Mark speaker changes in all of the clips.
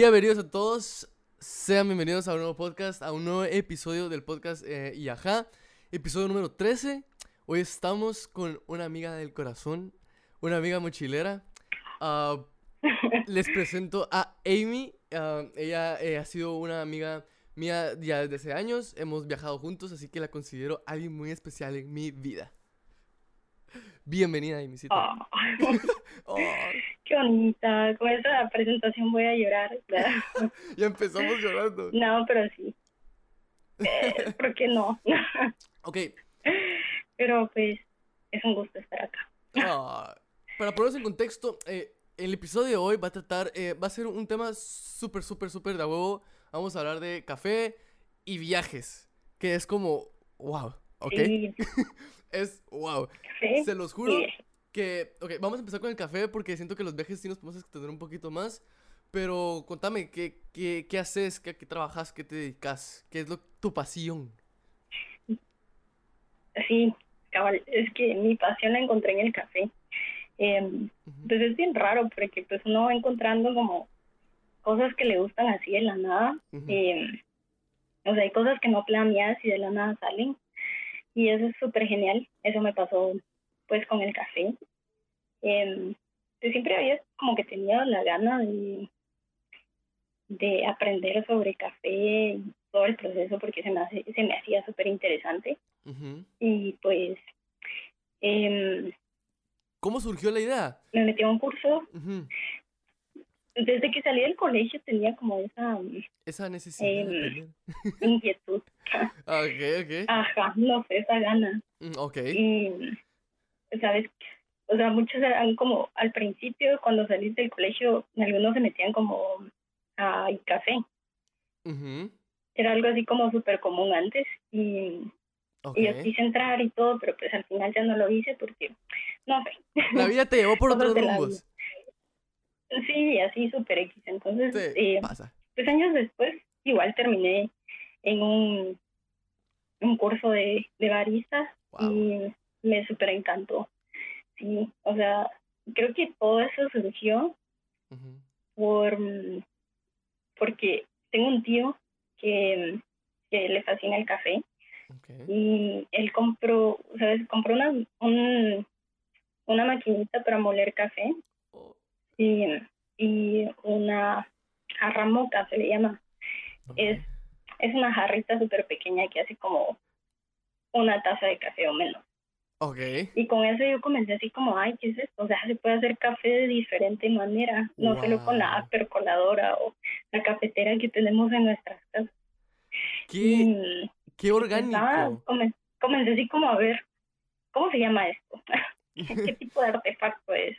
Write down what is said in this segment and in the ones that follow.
Speaker 1: Bienvenidos a todos, sean bienvenidos a un nuevo podcast, a un nuevo episodio del podcast eh, y ajá, episodio número 13. Hoy estamos con una amiga del corazón, una amiga mochilera. Ah, les presento a Amy. Ah, ella eh, ha sido una amiga mía ya desde hace años. Hemos viajado juntos, así que la considero alguien muy especial en mi vida. Bienvenida, Amycita.
Speaker 2: Ah,
Speaker 1: Oh,
Speaker 2: qué bonita. Con esa presentación voy a llorar.
Speaker 1: ya empezamos llorando.
Speaker 2: No, pero sí. Eh, ¿Por qué no?
Speaker 1: Ok,
Speaker 2: Pero pues es un gusto estar acá.
Speaker 1: Ah, para ponernos en contexto, eh, el episodio de hoy va a tratar, eh, va a ser un tema súper, súper, súper de huevo. Vamos a hablar de café y viajes, que es como, wow, ¿ok?
Speaker 2: Sí,
Speaker 1: Es wow.
Speaker 2: sí.
Speaker 1: Se los juro. Que, ok, vamos a empezar con el café porque siento que los viajes sí nos podemos extender un poquito más. Pero contame, ¿qué, qué, qué haces? ¿Qué, ¿A qué trabajas? ¿Qué te dedicas? ¿Qué es lo, tu pasión?
Speaker 2: Sí, cabal, es que mi pasión la encontré en el café. Eh, pues es bien raro porque pues uno va encontrando como cosas que le gustan así de la nada. Eh, o sea, hay cosas que no planeas y de la nada salen. Y eso es súper genial. Eso me pasó pues con el café. Eh, yo siempre había como que tenido la gana de, de aprender sobre café y todo el proceso porque se me, hace, se me hacía súper interesante. Y pues em,
Speaker 1: ¿Cómo surgió la idea?
Speaker 2: me metí a un curso. Desde que salí del colegio tenía como esa
Speaker 1: Esa necesidad de
Speaker 2: Em,
Speaker 1: aprender.
Speaker 2: inquietud.
Speaker 1: Ah, Ok, ok.
Speaker 2: Ajá, no sé, esa gana.
Speaker 1: Mm, Ok.
Speaker 2: Y, ¿sabes? O sea, muchos eran como al principio, cuando salí del colegio, algunos se metían como a café.
Speaker 1: Ujú.
Speaker 2: Era algo así como súper común antes. Y,
Speaker 1: Ok.
Speaker 2: y yo quise entrar y todo, pero pues al final ya no lo hice porque, no sé.
Speaker 1: La vida te llevó por otros rumbos.
Speaker 2: Sí, así súper X. Entonces,
Speaker 1: Sí,
Speaker 2: eh,
Speaker 1: pasa.
Speaker 2: pues años después, igual terminé en un, un curso de, de barista
Speaker 1: Wow.
Speaker 2: y me súper encantó. Sí, o sea, creo que todo eso surgió por porque tengo un tío que, que le fascina el café
Speaker 1: Ok.
Speaker 2: y él compró, ¿sabes? Compró una, un, una maquinita para moler café
Speaker 1: Oh,
Speaker 2: y, y una jarra moca se le llama. Es, es una jarrita súper pequeña que hace como una taza de café o menos.
Speaker 1: Ok.
Speaker 2: Y con eso yo comencé así como, ay, ¿qué es esto? O sea, se puede hacer café de diferente manera, no solo con la percoladora o la cafetera que tenemos en nuestras casas.
Speaker 1: Qué,
Speaker 2: Y,
Speaker 1: qué
Speaker 2: nada,
Speaker 1: orgánico.
Speaker 2: comen- comencé así como a ver, ¿cómo se llama esto? ¿Qué tipo de artefacto es?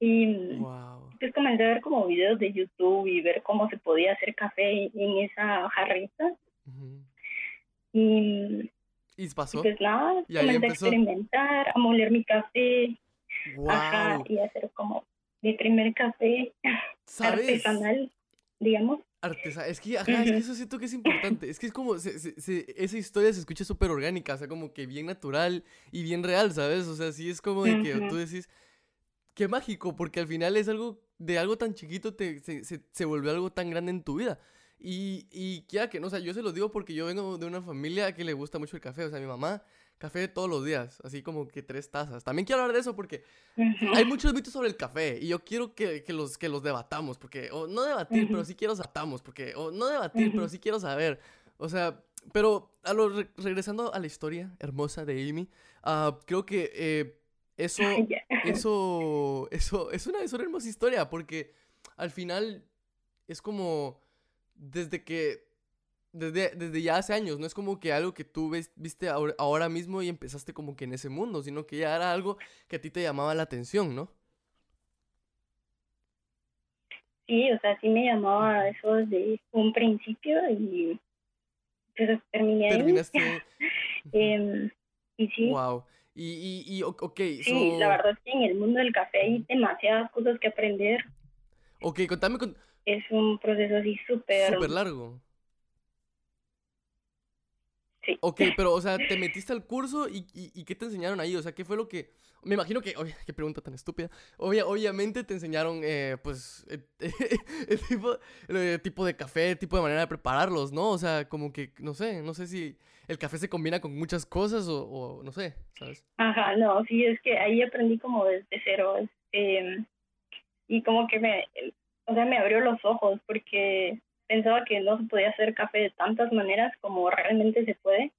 Speaker 2: Y
Speaker 1: Wow.
Speaker 2: pues comencé a ver como videos de YouTube y ver cómo se podía hacer café en esa jarrita. Y
Speaker 1: ¿Y pasó?
Speaker 2: pues nada,
Speaker 1: Y ahí
Speaker 2: comencé a
Speaker 1: empezó.
Speaker 2: experimentar, a moler mi café, ajá,
Speaker 1: Wow.
Speaker 2: y hacer como mi primer café
Speaker 1: ¿Sabes?
Speaker 2: artesanal, digamos.
Speaker 1: Artesa es que, ajá, es que eso siento que es importante. Es que es como, se- se- se- esa historia se escucha súper orgánica, o sea, como que bien natural y bien real, ¿sabes? O sea, sí es como de que
Speaker 2: Ujú.
Speaker 1: tú decís, qué mágico, porque al final es algo, de algo tan chiquito te, se, se, se volvió algo tan grande en tu vida. Y, y ya que no, o sea, yo se lo digo porque yo vengo de una familia que le gusta mucho el café, o sea, mi mamá, café todos los días, así como que tres tazas. También quiero hablar de eso porque hay muchos mitos sobre el café y yo quiero que, que los, que los debatamos, porque, o no debatir, pero sí quiero debatamos, porque, o no debatir, pero sí quiero saber. O sea, pero a lo, re- regresando a la historia hermosa de Amy, ah, creo que eh, eso, eso, eso, es una, es una hermosa historia, porque al final es como, desde que, desde, desde ya hace años, no es como que algo que tú ves, viste ahora, ahora mismo y empezaste como que en ese mundo, sino que ya era algo que a ti te llamaba la atención, ¿no?
Speaker 2: Sí, o sea, sí me llamaba eso desde un principio y pues terminé ahí.
Speaker 1: Terminaste.
Speaker 2: Em, y sí,
Speaker 1: Wow. Y, y, y, ok,
Speaker 2: sí,
Speaker 1: so-
Speaker 2: la verdad es que en el mundo del café hay demasiadas cosas que aprender.
Speaker 1: ok, contame con...
Speaker 2: Es un proceso así súper,
Speaker 1: Súper largo.
Speaker 2: Sí.
Speaker 1: Ok, pero, o sea, te metiste al curso y, y, y ¿qué te enseñaron ahí? O sea, ¿qué fue lo que...? Me imagino que... Qué pregunta tan estúpida. Obvia- obviamente te enseñaron, eh, pues, el, el tipo, el tipo de café, el tipo de manera de prepararlos, ¿no? O sea, como que, no sé, no sé si el café se combina con muchas cosas o, o no sé, ¿sabes?
Speaker 2: Ajá, no, sí, es que ahí aprendí como desde cero, este, y como que me, o sea, me abrió los ojos porque pensaba que no se podía hacer café de tantas maneras como realmente se puede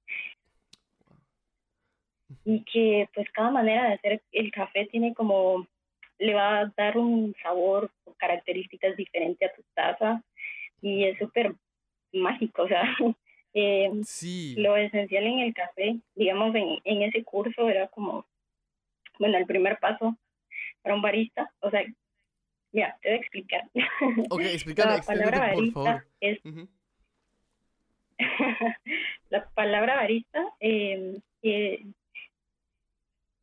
Speaker 2: y que pues cada manera de hacer el café tiene como, le va a dar un sabor o características diferentes a tu taza y es súper mágico, o sea, eh,
Speaker 1: Sí.
Speaker 2: lo esencial en el café, digamos, en, en ese curso era como, bueno, el primer paso para un barista, o sea, ya, te voy a explicar.
Speaker 1: Ok, explícame,
Speaker 2: La palabra
Speaker 1: explícame, por
Speaker 2: barista
Speaker 1: favor.
Speaker 2: es,
Speaker 1: Ujú.
Speaker 2: la palabra barista, eh, eh,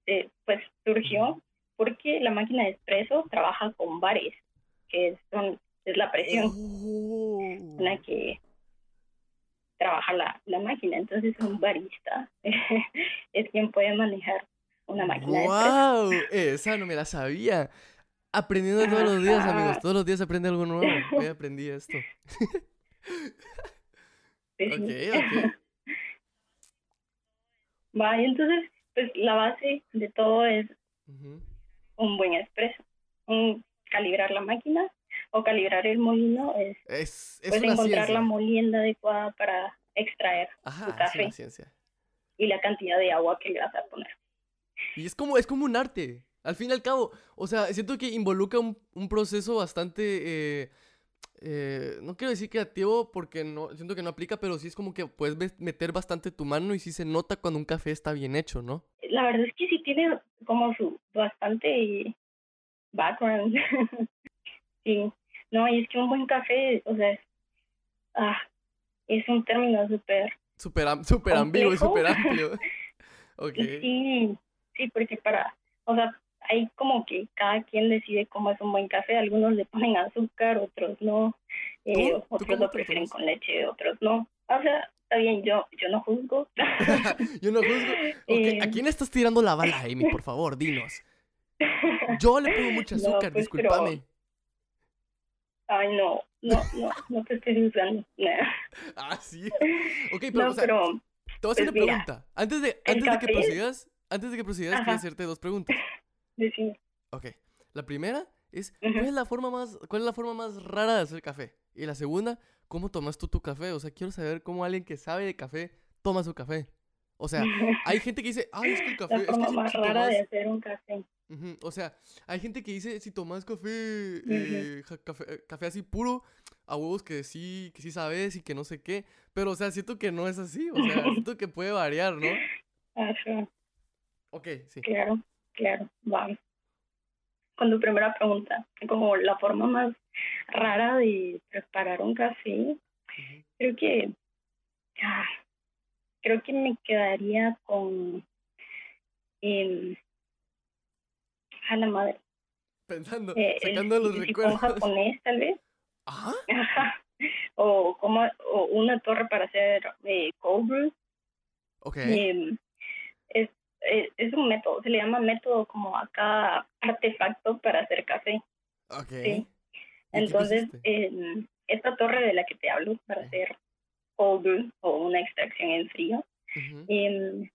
Speaker 2: eh, pues surgió porque la máquina de espresso trabaja con bares, que son, es la presión
Speaker 1: Oh.
Speaker 2: en la que trabaja la, la máquina. Entonces, un barista es quien puede manejar una máquina de espresso.
Speaker 1: ¡Wow! Esa no me la sabía. Aprendiendo todos los días, amigos. Todos los días aprende algo nuevo. Hoy aprendí esto. Ok, ok.
Speaker 2: Va, y entonces, pues la base de todo es
Speaker 1: Ujú.
Speaker 2: un buen espresso. Un, calibrar la máquina o calibrar el molino es
Speaker 1: Es, es
Speaker 2: pues encontrar
Speaker 1: ciencia.
Speaker 2: la molienda adecuada para extraer
Speaker 1: Ajá,
Speaker 2: tu café y la cantidad de agua que le vas a poner.
Speaker 1: Y es como, es como un arte. Al fin y al cabo, o sea, siento que involucra un, un proceso bastante, eh, eh, no quiero decir creativo porque no, siento que no aplica, pero sí es como que puedes meter bastante tu mano y sí se nota cuando un café está bien hecho, ¿no?
Speaker 2: La verdad es que sí tiene como su bastante background. sí, no, y es que un buen café, o sea, es, ah, es un término súper
Speaker 1: Súper súper ambiguo y súper amplio. ok.
Speaker 2: Sí, sí, porque para, o sea, hay como que cada quien decide cómo es un buen café. Algunos le ponen azúcar, otros no. Eh,
Speaker 1: ¿Tú? ¿Tú
Speaker 2: otros lo prefieren con leche, otros no. O sea, está bien, yo, yo no juzgo.
Speaker 1: Yo no juzgo. Ok,
Speaker 2: Eh.
Speaker 1: ¿A quién estás tirando la bala, Amy? Por favor, dinos. Yo le pongo mucho
Speaker 2: No,
Speaker 1: azúcar,
Speaker 2: pues, pero-
Speaker 1: discúlpame.
Speaker 2: Ay, no, no, no, no te estoy juzgando.
Speaker 1: Ah, sí. Ok, pero,
Speaker 2: No,
Speaker 1: o sea,
Speaker 2: pero,
Speaker 1: te voy a hacer
Speaker 2: pues,
Speaker 1: una
Speaker 2: mira,
Speaker 1: pregunta. Antes de, antes de que procedas, antes de que procedas, quiero
Speaker 2: Ajá.
Speaker 1: hacerte dos preguntas.
Speaker 2: Decime.
Speaker 1: Ok. La primera es. ¿cuál es la forma más, cuál es la forma más rara de hacer café? Y la segunda, ¿cómo tomas tú tu café? O sea, quiero saber cómo alguien que sabe de café toma su café. O sea, hay gente que dice, ay, es que el café,
Speaker 2: La
Speaker 1: es
Speaker 2: forma más rara de hacer un café.
Speaker 1: O sea, hay gente que dice, si tomas café, eh, ja- café, eh, café así puro, a huevos que sí, que sí sabes y que no sé qué. Pero, o sea, siento que no es así. O sea, siento que puede variar, ¿no?
Speaker 2: Ajá.
Speaker 1: Ok, sí.
Speaker 2: Claro, claro, vamos. Con tu primera pregunta, como la forma más rara de preparar un café, creo que ah, creo que me quedaría con a la madre,
Speaker 1: Pensando,
Speaker 2: eh, el
Speaker 1: sacando los
Speaker 2: sifón
Speaker 1: recuerdos.
Speaker 2: japonés tal vez,
Speaker 1: Ajá.
Speaker 2: Ajá. o como o una torre para hacer eh, cold brew.
Speaker 1: Ok.
Speaker 2: Em, es, es, es un método, se le llama método como a cada artefacto para hacer café.
Speaker 1: Ok.
Speaker 2: sí.
Speaker 1: ¿Y qué
Speaker 2: Entonces, esta torre de la que te hablo para hacer cold brew o una extracción en frío, em,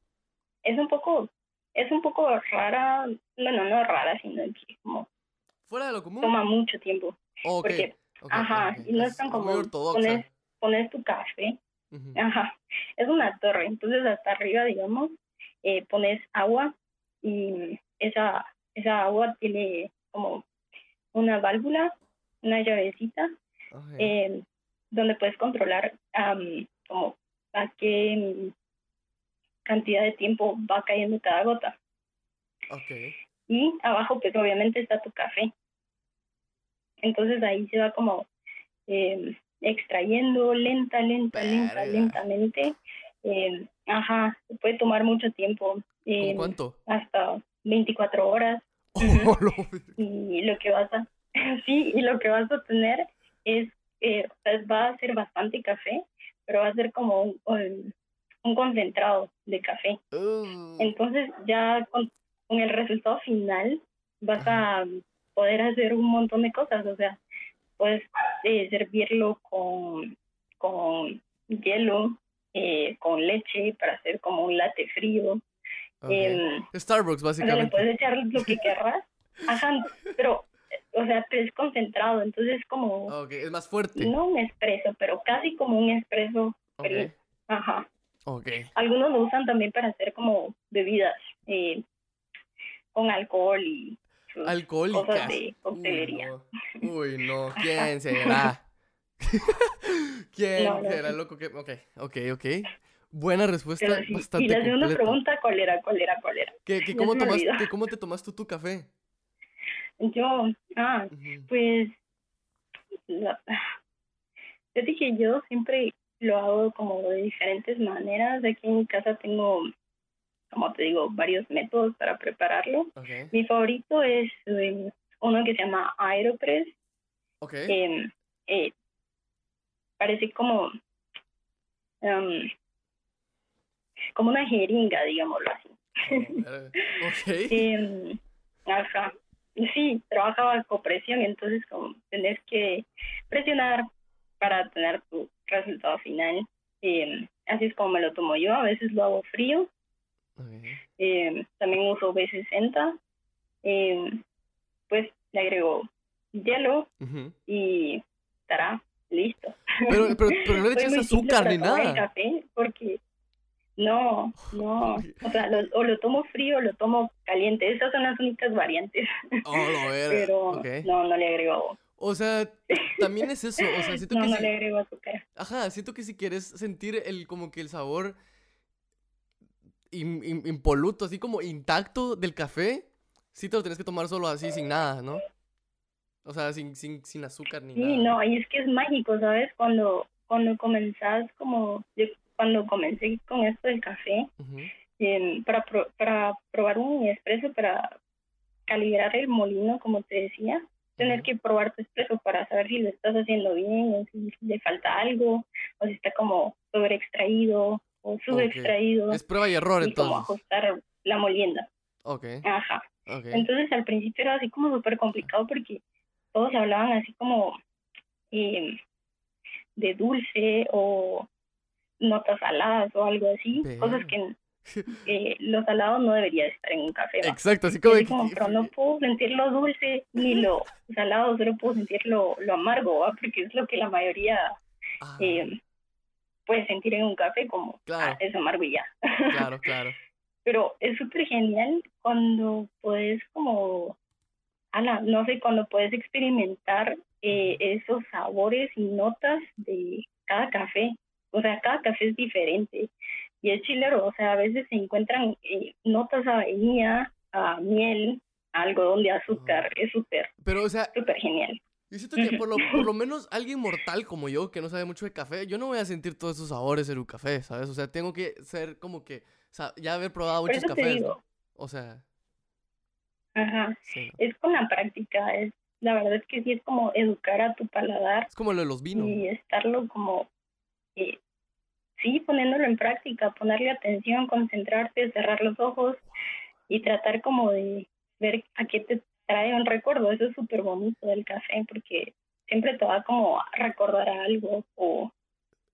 Speaker 2: es un poco, es un poco rara, bueno, no rara, sino que como
Speaker 1: Fuera de lo común.
Speaker 2: toma mucho tiempo,
Speaker 1: Ok.
Speaker 2: porque ajá, y no es tan común. Pones, pones tu café. Ajá, es una torre, entonces hasta arriba, digamos, eh, pones agua y esa, esa agua tiene como una válvula, una llavecita, eh, donde puedes controlar am, como a qué cantidad de tiempo va cayendo cada gota.
Speaker 1: Ok.
Speaker 2: Y abajo, pues obviamente está tu café. Entonces ahí se va como eh, extrayendo lenta, lenta, lenta, lentamente. Eh, ajá, puede tomar mucho tiempo,
Speaker 1: ¿Cómo
Speaker 2: eh,
Speaker 1: cuánto?
Speaker 2: hasta 24 horas.
Speaker 1: Oh, lo
Speaker 2: Y lo que vas a, sí, y lo que vas a tener es, eh, va a ser bastante café, pero va a ser como un, un- un concentrado de café.
Speaker 1: Uh,
Speaker 2: Entonces ya con, con el resultado final vas
Speaker 1: Ajá.
Speaker 2: a poder hacer un montón de cosas, o sea, puedes eh, servirlo con, con hielo, eh, con leche para hacer como un latte frío.
Speaker 1: Starbucks,
Speaker 2: o sea, le
Speaker 1: básicamente.
Speaker 2: puedes echar lo que querrás. Ajá, pero, o sea, es concentrado, entonces es como,
Speaker 1: Ok, es más fuerte.
Speaker 2: no un espresso, pero casi como un espresso frío. Ajá.
Speaker 1: ok.
Speaker 2: Algunos lo usan también para hacer como bebidas eh, con alcohol y
Speaker 1: Alcohólicas.
Speaker 2: cosas de
Speaker 1: Uy,
Speaker 2: coctelería.
Speaker 1: no. Uy, no. ¿Quién será? ¿Quién
Speaker 2: No, no sé.
Speaker 1: loco que.? Ok, ok, ok. Buena respuesta,
Speaker 2: sí.
Speaker 1: bastante
Speaker 2: Y la segunda
Speaker 1: completa.
Speaker 2: pregunta, ¿cuál era? ¿Cuál era? ¿Cuál era?
Speaker 1: ¿Qué, cómo, tomas, qué- ¿Cómo te tomas tú tu café?
Speaker 2: Yo, ah, pues, yo dije, yo siempre lo hago como de diferentes maneras. Aquí en mi casa tengo, como te digo, varios métodos para prepararlo.
Speaker 1: Ok,
Speaker 2: Mi favorito es eh, uno que se llama Aeropress.
Speaker 1: ok.
Speaker 2: eh, eh, parece como em, como una jeringa, digámoslo así.
Speaker 1: Eh, Ok.
Speaker 2: Em, ajá. Sí, trabaja bajo presión, entonces como tenés que presionar para tener tu resultado final. Em, así es como me lo tomo yo, a veces lo hago frío, también uso B60, em, pues le agrego hielo y estará listo.
Speaker 1: Pero, pero, pero no le echas azúcar ni nada.
Speaker 2: café porque no, no, o sea, lo- o lo tomo frío o lo tomo caliente. Esas son las únicas variantes,
Speaker 1: Oh, lo verga.
Speaker 2: pero no, no le agrego,
Speaker 1: O sea, también es eso. O sea, siento
Speaker 2: no,
Speaker 1: que
Speaker 2: no
Speaker 1: si-
Speaker 2: le agrego azúcar.
Speaker 1: Ajá, siento que si quieres sentir el como que el sabor im- im- impoluto, así como intacto del café, sí te lo tienes que tomar solo así, sin nada, ¿no? O sea, sin, sin, sin azúcar ni
Speaker 2: Sí,
Speaker 1: nada.
Speaker 2: no, y es que es mágico, ¿sabes? Cuando, cuando comenzás como, yo cuando comencé con esto del café, em, para, pro- para probar un espresso, para calibrar el molino, como te decía, tener que probar tu espresso para saber si lo estás haciendo bien o si le falta algo o si está como sobre extraído o subextraído
Speaker 1: Es prueba y error,
Speaker 2: y como
Speaker 1: entonces.
Speaker 2: ajustar la molienda.
Speaker 1: Ok,
Speaker 2: Ajá.
Speaker 1: ok.
Speaker 2: Entonces al principio era así como súper complicado porque todos hablaban así como em, de dulce o notas saladas o algo así, cosas que eh, lo salado no debería estar en un café. ¿va?
Speaker 1: Exacto, así como
Speaker 2: así como,
Speaker 1: que-
Speaker 2: pero no puedo sentir lo dulce ni lo salado, solo puedo sentir lo, lo amargo, ¿va? porque es lo que la mayoría
Speaker 1: Ah,
Speaker 2: eh, puede sentir en un café, como
Speaker 1: Claro.
Speaker 2: "Ah, es amargo y ya.
Speaker 1: claro, claro.
Speaker 2: Pero es súper genial cuando puedes como, ala, no sé, cuando puedes experimentar eh, esos sabores y notas de cada café. O sea, cada café es diferente. Y es chilero, o sea, a veces se encuentran eh, notas a vainilla, a miel, a algodón de azúcar. Es súper,
Speaker 1: Pero, o sea,
Speaker 2: súper genial.
Speaker 1: Yo siento que por lo, por lo menos alguien mortal como yo, que no sabe mucho de café, yo no voy a sentir todos esos sabores en un café, ¿sabes? O sea, tengo que ser como que, o sea, ya haber probado muchos cafés. O sea,
Speaker 2: Ajá.
Speaker 1: sí, ¿no?
Speaker 2: Es con la práctica, es la verdad es que sí es como educar a tu paladar
Speaker 1: Es como lo de los vinos.
Speaker 2: y estarlo como, eh, sí, poniéndolo en práctica, ponerle atención, concentrarte, cerrar los ojos y tratar como de ver a qué te trae un recuerdo. Eso es súper bonito del café porque siempre te va como a recordar a algo o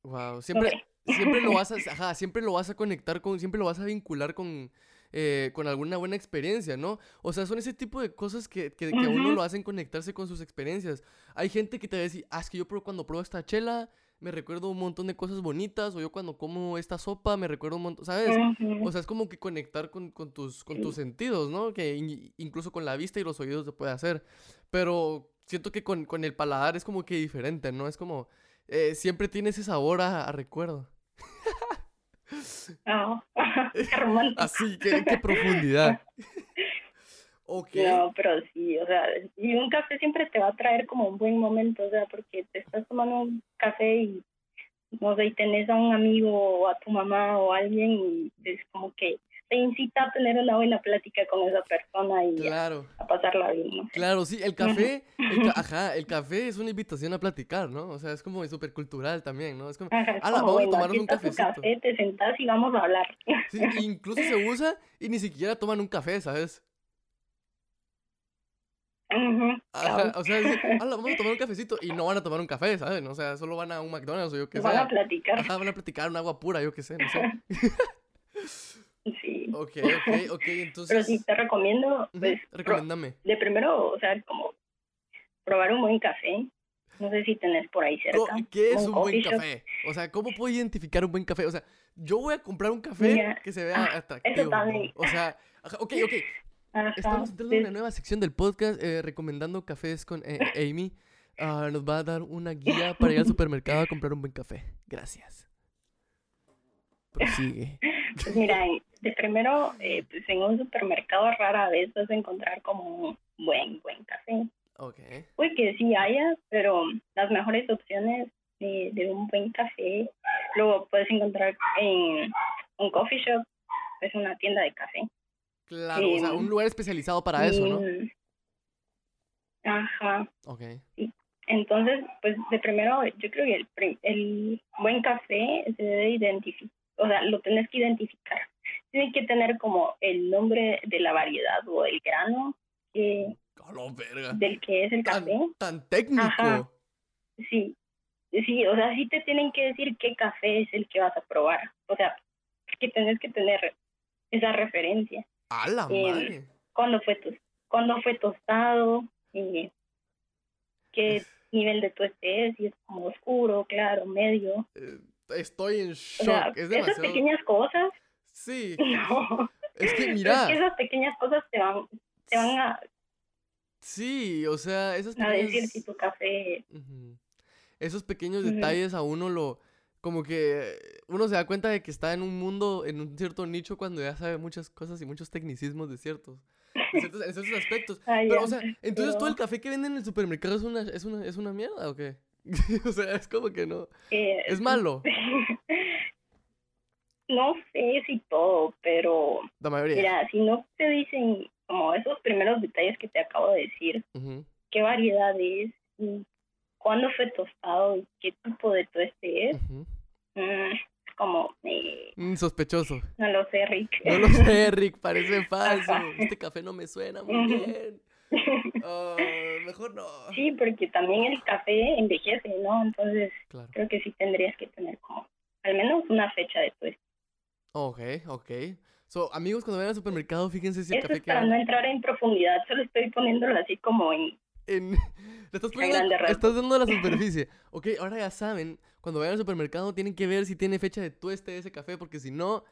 Speaker 1: Wow,
Speaker 2: no
Speaker 1: siempre,
Speaker 2: sé.
Speaker 1: siempre lo vas a, ajá, siempre lo vas a conectar con, siempre lo vas a vincular con, eh, con alguna buena experiencia, ¿no? O sea, son ese tipo de cosas que, que, que a uno lo hacen conectarse con sus experiencias. Hay gente que te va a decir, ah, es que yo cuando pruebo esta chela me recuerdo un montón de cosas bonitas, o yo cuando como esta sopa me recuerdo un montón, ¿sabes? O sea, es como que conectar con, con tus, con tus sentidos, ¿no? Que in- incluso con la vista y los oídos se puede hacer. Pero siento que con, con el paladar es como que diferente, ¿no? Es como, eh, siempre tiene ese sabor a, a recuerdo.
Speaker 2: Ah, qué romántico.
Speaker 1: Así, qué, qué profundidad. ok.
Speaker 2: No, pero sí, o sea, y un café siempre te va a traer como un buen momento, o sea, porque te estás tomando un café y, no sé, y tenés a un amigo o a tu mamá o a alguien y es como que te incita a tener una buena plática con esa persona y a-
Speaker 1: Claro.
Speaker 2: a, pasarla bien, ¿no?
Speaker 1: Claro, sí, el café, el ca- ajá, el café es una invitación a platicar, ¿no? O sea, es como súper cultural también, ¿no? Es como,
Speaker 2: Ajá, es como,
Speaker 1: vamos a tomarnos un cafecito.
Speaker 2: café, te sentás y vamos a hablar.
Speaker 1: Sí, incluso se usa y ni siquiera toman un café, ¿sabes? Ajá, o sea, es, ala, vamos a tomar un cafecito y no van a tomar un café, ¿sabes? O sea, solo van a un McDonald's o yo qué sé.
Speaker 2: Van a platicar.
Speaker 1: Ajá, van a platicar un agua pura, yo qué sé, no sé. Ok, ok, ok,
Speaker 2: Pero
Speaker 1: entonces...
Speaker 2: sí, te recomiendo, pues,
Speaker 1: recomiéndame.
Speaker 2: de primero, o sea, como probar un buen café. No sé si tenés por ahí cerca.
Speaker 1: ¿Qué es un buen
Speaker 2: shop.
Speaker 1: café? O sea, ¿cómo puedo identificar un buen café? O sea, yo voy a comprar un café
Speaker 2: Mira,
Speaker 1: que se vea
Speaker 2: ah,
Speaker 1: atractivo.
Speaker 2: también.
Speaker 1: O sea, ok, ok.
Speaker 2: Ajá,
Speaker 1: Estamos entrando en
Speaker 2: pues,
Speaker 1: una nueva sección del podcast eh, recomendando cafés con eh, Amy. Ah, nos va a dar una guía para ir al supermercado a comprar un buen café. Gracias. Prosigue.
Speaker 2: Pues mira, en- de primero, eh, pues en un supermercado rara vez vas a encontrar como un buen, buen café.
Speaker 1: Ok.
Speaker 2: Puede que sí haya, pero las mejores opciones de, de un buen café luego puedes encontrar en un coffee shop, es una tienda de café.
Speaker 1: Claro, o sea, un
Speaker 2: Em,
Speaker 1: lugar especializado para eso, ¿no?
Speaker 2: Ajá.
Speaker 1: Ok.
Speaker 2: Entonces, pues de primero, yo creo que el buen café se debe identificar, o sea, lo tenés que identificar. Tiene que tener como el nombre de la variedad o el grano que,
Speaker 1: verga.
Speaker 2: del que es el
Speaker 1: Tan,
Speaker 2: café.
Speaker 1: tan técnico.
Speaker 2: Ajá. Sí, sí, o sea, sí te tienen que decir qué café es el que vas a probar. O sea, que tenés que tener esa referencia.
Speaker 1: A la
Speaker 2: Em,
Speaker 1: madre.
Speaker 2: ¿Cuándo fue, tos- cuándo fue tostado? Eh, ¿Qué nivel de tueste es? Si es como oscuro, claro, medio.
Speaker 1: Eh, estoy en
Speaker 2: O
Speaker 1: shock.
Speaker 2: sea,
Speaker 1: es
Speaker 2: esas
Speaker 1: demasiado.
Speaker 2: pequeñas cosas,
Speaker 1: Sí.
Speaker 2: no.
Speaker 1: Es que mira.
Speaker 2: es que esas pequeñas cosas te van, te van a,
Speaker 1: Sí, o sea, esos
Speaker 2: a decir si tu café...
Speaker 1: Esos pequeños detalles a uno lo, como que uno se da cuenta de que está en un mundo, en un cierto nicho cuando ya sabe muchas cosas y muchos tecnicismos de ciertos, de ciertos, en ciertos aspectos.
Speaker 2: Ay,
Speaker 1: Pero, o sea, entonces todo el café que venden en el supermercado es una, es una, es una mierda, ¿o qué? O sea, es como que no,
Speaker 2: eh,
Speaker 1: es malo,
Speaker 2: no sé si todo, pero
Speaker 1: la mayoría.
Speaker 2: mira, si no te dicen como esos primeros detalles que te acabo de decir, qué variedad es, y cuándo fue tostado y qué tipo de tueste es,
Speaker 1: Ujú.
Speaker 2: mm, es como, eh,
Speaker 1: Mm, sospechoso.
Speaker 2: no lo sé, Rick.
Speaker 1: No lo sé, Rick, parece falso. Este café no me suena muy bien. Ah, mejor no.
Speaker 2: sí, porque también el café envejece, ¿no? Entonces
Speaker 1: Claro.
Speaker 2: creo que sí tendrías que tener como al menos una fecha de tueste.
Speaker 1: Ok, ok. So, amigos, cuando vayan al supermercado, fíjense si el
Speaker 2: Eso
Speaker 1: café
Speaker 2: es para no entrar en profundidad, solo estoy poniéndolo así como en...
Speaker 1: en... Le estás poniendo, estás dando la superficie. Ok, ahora ya saben, cuando vayan al supermercado tienen que ver si tiene fecha de tueste ese café, porque si no,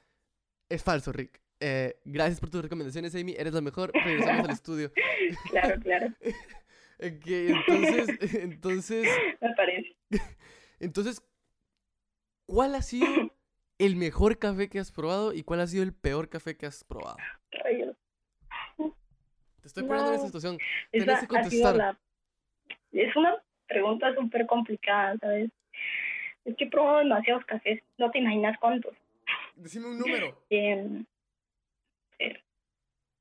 Speaker 1: es falso, Rick. Eh, gracias por tus recomendaciones, Amy. Eres la mejor. Regresamos al estudio.
Speaker 2: Claro, claro,
Speaker 1: Ok, entonces, entonces,
Speaker 2: me parece.
Speaker 1: entonces, ¿cuál ha sido el mejor café que has probado y cuál ha sido el peor café que has probado?
Speaker 2: Rayos.
Speaker 1: Te estoy poniendo en esta situación.
Speaker 2: Esa
Speaker 1: Tenés que contestar.
Speaker 2: la... Es una pregunta súper complicada, ¿sabes? Es que he probado demasiados cafés, no te imaginas cuántos.
Speaker 1: Decime un número.
Speaker 2: Em, eh,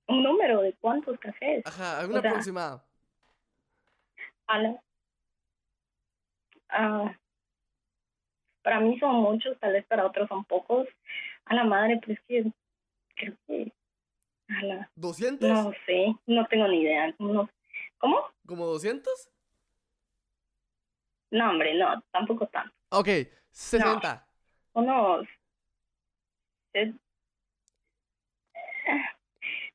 Speaker 2: un número de cuántos cafés.
Speaker 1: Ajá, alguna
Speaker 2: O sea,
Speaker 1: aproximada.
Speaker 2: A la- ah, para mí son muchos, tal vez para otros son pocos. A la madre, pues es que creo que... A la,
Speaker 1: ¿200?
Speaker 2: no sé, no tengo ni idea. No, ¿Cómo?
Speaker 1: ¿Como 200?
Speaker 2: No, hombre, no, tampoco tanto.
Speaker 1: Ok, 60.
Speaker 2: Unos...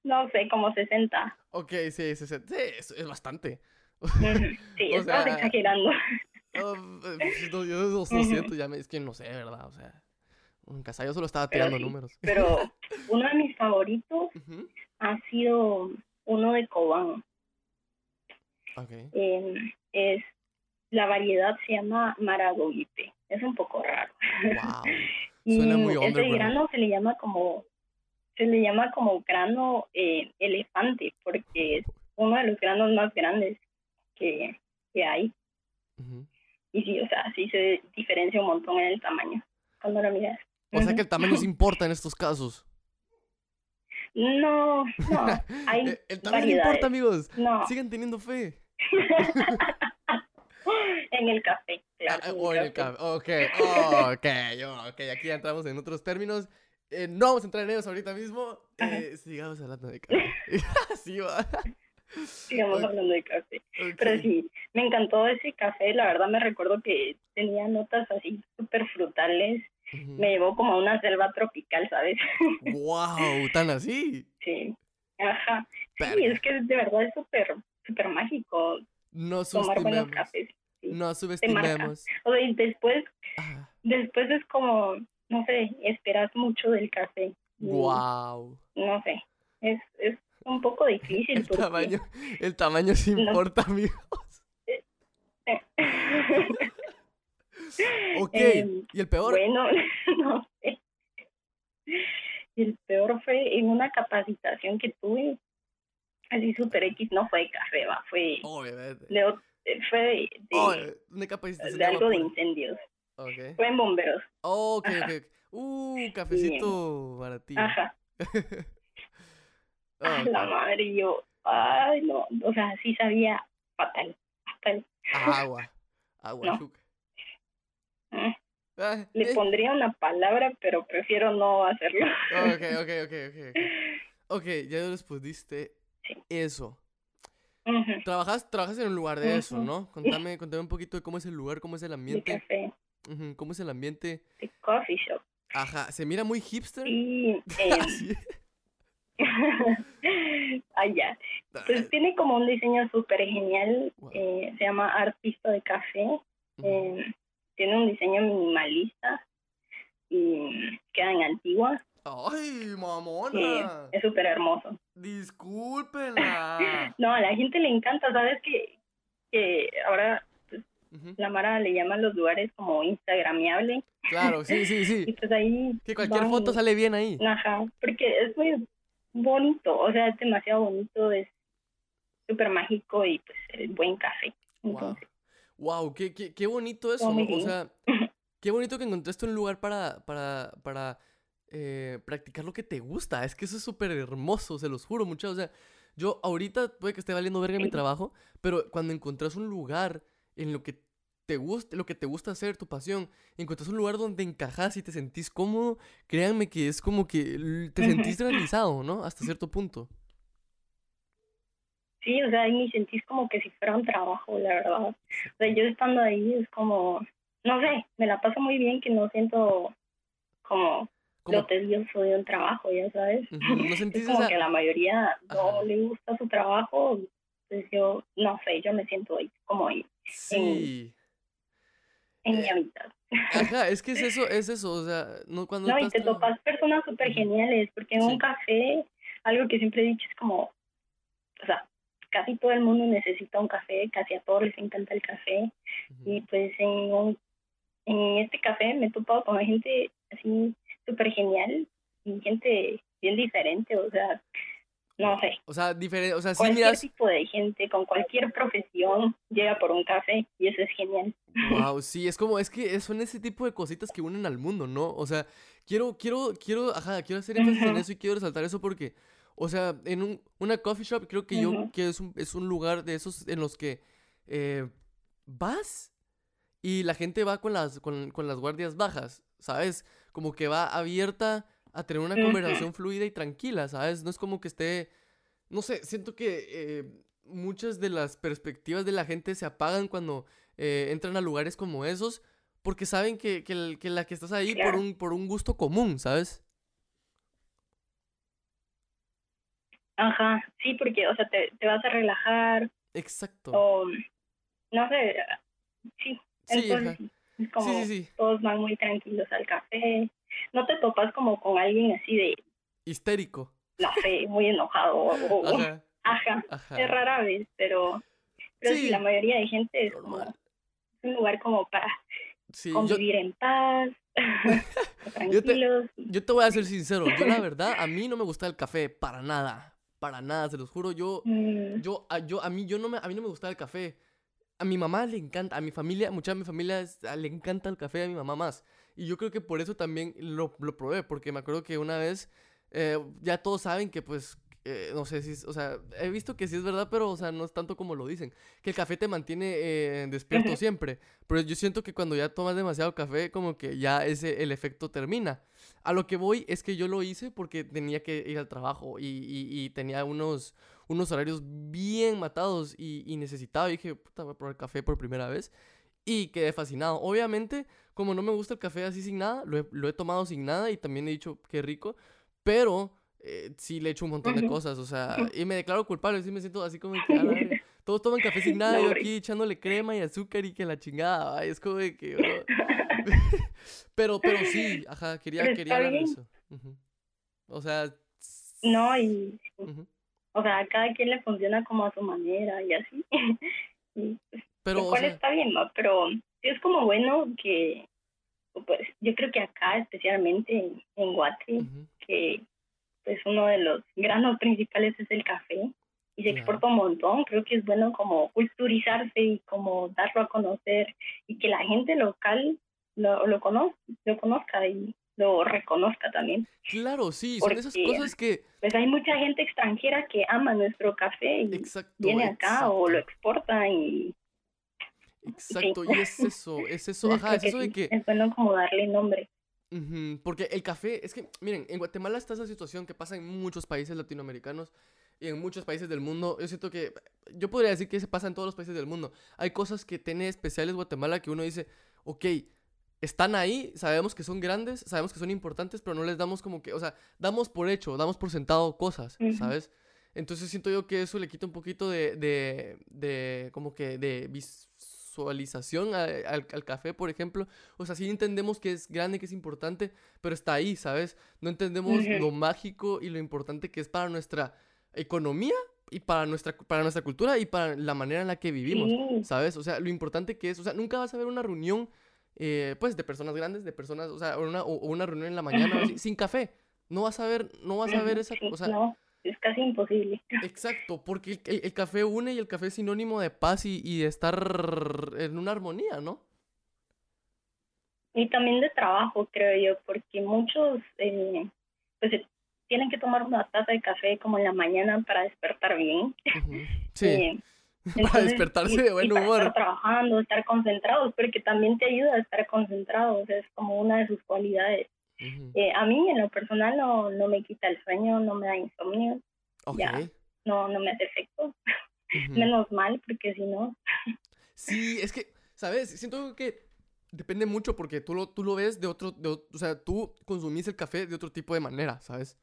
Speaker 2: No sé, como 60.
Speaker 1: Ok, sí, 60. Sí, es, es bastante.
Speaker 2: Sí,
Speaker 1: O
Speaker 2: estás
Speaker 1: sea,
Speaker 2: exagerando.
Speaker 1: Oh, eh, no, yo dos- 200 ya me, es que no sé, ¿verdad? O sea, nunca sabía, yo solo estaba
Speaker 2: Pero
Speaker 1: tirando
Speaker 2: sí.
Speaker 1: números.
Speaker 2: Pero uno de mis favoritos ha sido uno de Cobán.
Speaker 1: Ok.
Speaker 2: Eh, es la variedad se llama Maragogipe. Es un poco raro.
Speaker 1: Wow.
Speaker 2: Y
Speaker 1: Suena muy underground.
Speaker 2: grano se le llama como se le llama como grano eh, elefante porque es uno de los granos más grandes que, que hay. Y sí, o sea, sí se diferencia un montón en el tamaño cuando lo miras.
Speaker 1: O sea que el tamaño sí importa en estos casos.
Speaker 2: No, no, hay
Speaker 1: Eh, el tamaño
Speaker 2: variedades.
Speaker 1: importa, amigos.
Speaker 2: No,
Speaker 1: Sigan teniendo fe.
Speaker 2: en el café, claro.
Speaker 1: Ah,
Speaker 2: en
Speaker 1: o en el café. Ok, ok, ok. Aquí ya entramos en otros términos. Eh, no vamos a entrar en ellos ahorita mismo. Eh, sigamos hablando de café. Así va.
Speaker 2: Sigamos hablando de café. Pero sí, me encantó ese café. La verdad me recuerdo que tenía notas así súper frutales. Me llevó como a una selva tropical, ¿sabes?
Speaker 1: Wow, tan así.
Speaker 2: Sí. Ajá. Sí, es que de verdad es súper, súper mágico
Speaker 1: No
Speaker 2: tomar buenos cafés. sí.
Speaker 1: No subestimemos.
Speaker 2: O sea, y después, después es como, no sé, esperas mucho del café.
Speaker 1: wow.
Speaker 2: No sé, es, es un poco difícil.
Speaker 1: El
Speaker 2: porque-
Speaker 1: tamaño, el tamaño sí
Speaker 2: No.
Speaker 1: importa, amigos. Ok,
Speaker 2: Em,
Speaker 1: ¿y el peor?
Speaker 2: Bueno, no sé. Y el peor fue en una capacitación que tuve, así super X, no fue de café, va, fue
Speaker 1: Obviamente.
Speaker 2: de, fue de, de-
Speaker 1: Oh, una capacitación
Speaker 2: de algo de incendios,
Speaker 1: Ok.
Speaker 2: fue en bomberos,
Speaker 1: Ok,
Speaker 2: Ajá.
Speaker 1: ok. Uh, cafecito baratillo.
Speaker 2: ajá, a la
Speaker 1: Ok.
Speaker 2: madre, y yo, ay, no, o sea, sí sabía fatal, fatal.
Speaker 1: Agua. Agua,
Speaker 2: No.
Speaker 1: azúcar.
Speaker 2: Mm,
Speaker 1: Ah,
Speaker 2: Le
Speaker 1: eh,
Speaker 2: pondría una palabra, pero prefiero no hacerlo.
Speaker 1: Ok, ok, ok, ok. ok. Ok, ya respondiste
Speaker 2: Sí.
Speaker 1: eso. Trabajas, trabajas en un lugar de eso. ¿no? Contame, contame un poquito de cómo es el lugar, cómo es el
Speaker 2: De
Speaker 1: ambiente.
Speaker 2: café,
Speaker 1: Ujú, ¿Cómo es el ambiente?
Speaker 2: de coffee shop.
Speaker 1: Ajá, ¿se mira muy hipster?
Speaker 2: Y em,
Speaker 1: Sí.
Speaker 2: ah. Pues tiene como un diseño súper genial.
Speaker 1: Wow.
Speaker 2: eh, se llama Artista de Café. Eh, tiene un diseño minimalista y queda en Antigua.
Speaker 1: ¡Ay, mamona!
Speaker 2: es súper hermoso.
Speaker 1: Discúlpenla.
Speaker 2: No, a la gente le encanta. ¿Sabes que, que ahora la Mara le llama a los lugares como Instagramiable?
Speaker 1: Claro, sí, sí,
Speaker 2: Y
Speaker 1: sí.
Speaker 2: pues ahí.
Speaker 1: Que cualquier foto
Speaker 2: y-
Speaker 1: sale bien ahí.
Speaker 2: Ajá, porque es muy bonito. O sea, es demasiado bonito. Es súper mágico y pues el buen café.
Speaker 1: Wow.
Speaker 2: Entonces,
Speaker 1: Wow, qué, qué, qué bonito eso. O sea, qué bonito que encontraste un lugar para, para, para eh, practicar lo que te gusta. Es que eso es súper hermoso, se los juro, muchachos. O sea, yo ahorita puede que esté valiendo verga mi
Speaker 2: Sí.
Speaker 1: trabajo, pero cuando encontrás un lugar en lo que te gusta, lo que te gusta hacer, tu pasión, encontrás un lugar donde encajas y te sentís cómodo, créanme que es como que te sentís realizado, ¿no? Hasta cierto punto.
Speaker 2: Sí, o sea, ahí me sentís como que si fuera un trabajo, la verdad. O sea, yo estando ahí es como, no sé, me la paso muy bien que no siento como lo tedioso de un trabajo, ya sabes.
Speaker 1: ¿no
Speaker 2: es
Speaker 1: sentís
Speaker 2: como
Speaker 1: esa-
Speaker 2: que a la mayoría no
Speaker 1: Ajá.
Speaker 2: le gusta su trabajo, pues yo, no sé, yo me siento ahí como ahí,
Speaker 1: sí.
Speaker 2: en mi
Speaker 1: Eh,
Speaker 2: hábitat.
Speaker 1: Ajá, es que es eso, es eso, o sea, no cuando
Speaker 2: No, y te topas personas súper geniales, porque en
Speaker 1: Sí.
Speaker 2: un café, algo que siempre he dicho es como, o sea, casi todo el mundo necesita un café, casi a todos les encanta el café, y pues en, un- en este café me he topado con gente así súper genial y gente bien diferente, o sea, no sé,
Speaker 1: O sea, diferente, o sea, sí
Speaker 2: cualquier
Speaker 1: miras,
Speaker 2: tipo de gente con cualquier profesión llega por un café y eso es genial.
Speaker 1: wow, sí, es como, es que son ese tipo de cositas que unen al mundo, ¿no? O sea, quiero, quiero, quiero, ajá, quiero hacer énfasis en eso y quiero resaltar eso porque, o sea, en un, una coffee shop creo que yo, que es un, es un lugar de esos en los que eh, vas y la gente va con las, con, con las guardias bajas, ¿sabes? Como que va abierta a tener una conversación fluida y tranquila, ¿sabes? No es como que esté, no sé, siento que eh, muchas de las perspectivas de la gente se apagan cuando eh, entran a lugares como esos porque saben que, que, la que estás ahí por un, por un gusto común, ¿sabes?
Speaker 2: Ajá, sí, porque, o sea, te, te vas a relajar
Speaker 1: Exacto.
Speaker 2: o, no sé, sí,
Speaker 1: Sí,
Speaker 2: entonces es como
Speaker 1: Sí, sí, sí.
Speaker 2: todos van muy tranquilos al café, no te topas como con alguien así de,
Speaker 1: Histérico.
Speaker 2: no sé, muy enojado o,
Speaker 1: Ajá.
Speaker 2: ajá,
Speaker 1: Ajá.
Speaker 2: es rara vez, pero, pero sí, la mayoría de gente es como un lugar como para
Speaker 1: yo,
Speaker 2: convivir en paz,
Speaker 1: Yo te- yo te voy a ser sincero. Yo, la verdad, a mí no me gusta el café para nada. Para nada, se los juro. Yo,
Speaker 2: Mm,
Speaker 1: yo, a, yo, a mí, yo no me, a mí no me gusta el café. A mi mamá le encanta, a mi familia, mucha de mi familia es- a- le encanta el café, a mi mamá más. Y yo creo que por eso también lo, lo probé, porque me acuerdo que una vez eh, ya todos saben que pues eh, no sé si, es- o sea, he visto que sí es verdad, pero, o sea, no es tanto como lo dicen. Que el café te mantiene eh, despierto siempre. Pero yo siento que cuando ya tomas demasiado café, como que ya ese, el efecto termina. A lo que voy es que yo lo hice porque tenía que ir al trabajo y, y- y tenía unos, unos horarios bien matados y, y necesitaba. Y dije, puta, voy a probar café por primera vez. Y quedé fascinado. Obviamente, como no me gusta el café así sin nada, lo he, lo he tomado sin nada y también he dicho qué rico. Pero eh, sí le echo un montón de cosas, o sea, y me declaro culpable, sí me siento así como que, todos toman café sin nada, yo aquí echándole crema y azúcar y que la chingada, ay, es como de que, bro. pero, pero sí, ajá, quería, quería hablar de eso. Ujú. O sea,
Speaker 2: No, y,
Speaker 1: ujú.
Speaker 2: O sea, a cada quien le funciona como a su manera y así. y pues,
Speaker 1: pero,
Speaker 2: lo
Speaker 1: o
Speaker 2: cual
Speaker 1: sea,
Speaker 2: está bien, ¿no? Pero sí es como bueno que, pues, yo creo que acá, especialmente en, en Guate, que pues uno de los granos principales es el café y se
Speaker 1: Claro.
Speaker 2: exporta un montón, creo que es bueno como culturizarse y como darlo a conocer y que la gente local lo, lo, conoz- lo conozca y lo reconozca también.
Speaker 1: claro, sí, son esas cosas que,
Speaker 2: Pues hay mucha gente extranjera que ama nuestro café y
Speaker 1: exacto,
Speaker 2: viene acá o lo exporta y
Speaker 1: exacto, y es eso, es eso, ajá, es eso de
Speaker 2: sí,
Speaker 1: que,
Speaker 2: es bueno como darle nombre.
Speaker 1: Porque el café, es que, miren, en Guatemala está esa situación que pasa en muchos países latinoamericanos y en muchos países del mundo. Yo siento que, yo podría decir que se pasa en todos los países del mundo. Hay cosas que tiene especiales Guatemala que uno dice, ok, están ahí, sabemos que son grandes, sabemos que son importantes, pero no les damos como que, o sea, damos por hecho, damos por sentado cosas,
Speaker 2: Ujú.
Speaker 1: ¿sabes? Entonces siento yo que eso le quita un poquito de, de, de como que de visualización a- al, al café, por ejemplo. O sea, sí entendemos que es grande, que es importante, pero está ahí, ¿sabes? No entendemos
Speaker 2: Ujú.
Speaker 1: lo mágico y lo importante que es para nuestra economía y para nuestra, para nuestra cultura y para la manera en la que vivimos,
Speaker 2: Sí.
Speaker 1: ¿sabes? O sea, lo importante que es, o sea, nunca vas a ver una reunión, eh, pues, de personas grandes, de personas, o sea, una, o- una reunión en la mañana así, sin café. No vas a ver, no vas a ver esa,
Speaker 2: sí,
Speaker 1: sea,
Speaker 2: no, es casi imposible.
Speaker 1: Exacto, porque el, el- el café une y el café es sinónimo de paz y, y de estar en una armonía, ¿no?
Speaker 2: Y también de trabajo, creo yo, porque muchos eh, pues eh, tienen que tomar una taza de café como en la mañana para despertar bien.
Speaker 1: Sí,
Speaker 2: Eh,
Speaker 1: para
Speaker 2: entonces,
Speaker 1: despertarse
Speaker 2: y-
Speaker 1: de buen
Speaker 2: y para
Speaker 1: humor.
Speaker 2: Estar trabajando, estar concentrados, porque también te ayuda a estar concentrados, es como una de sus cualidades.
Speaker 1: Ujú.
Speaker 2: Eh, a mí, en lo personal, no, no me quita el sueño, no me da insomnio,
Speaker 1: Ok.
Speaker 2: ya. no, no me hace efecto.
Speaker 1: ujú.
Speaker 2: Menos mal, porque si no,
Speaker 1: Sí, es que, ¿sabes? Siento que depende mucho porque tú lo, tú lo ves de otro, de o sea, tú consumís el café de otro tipo de manera, ¿sabes?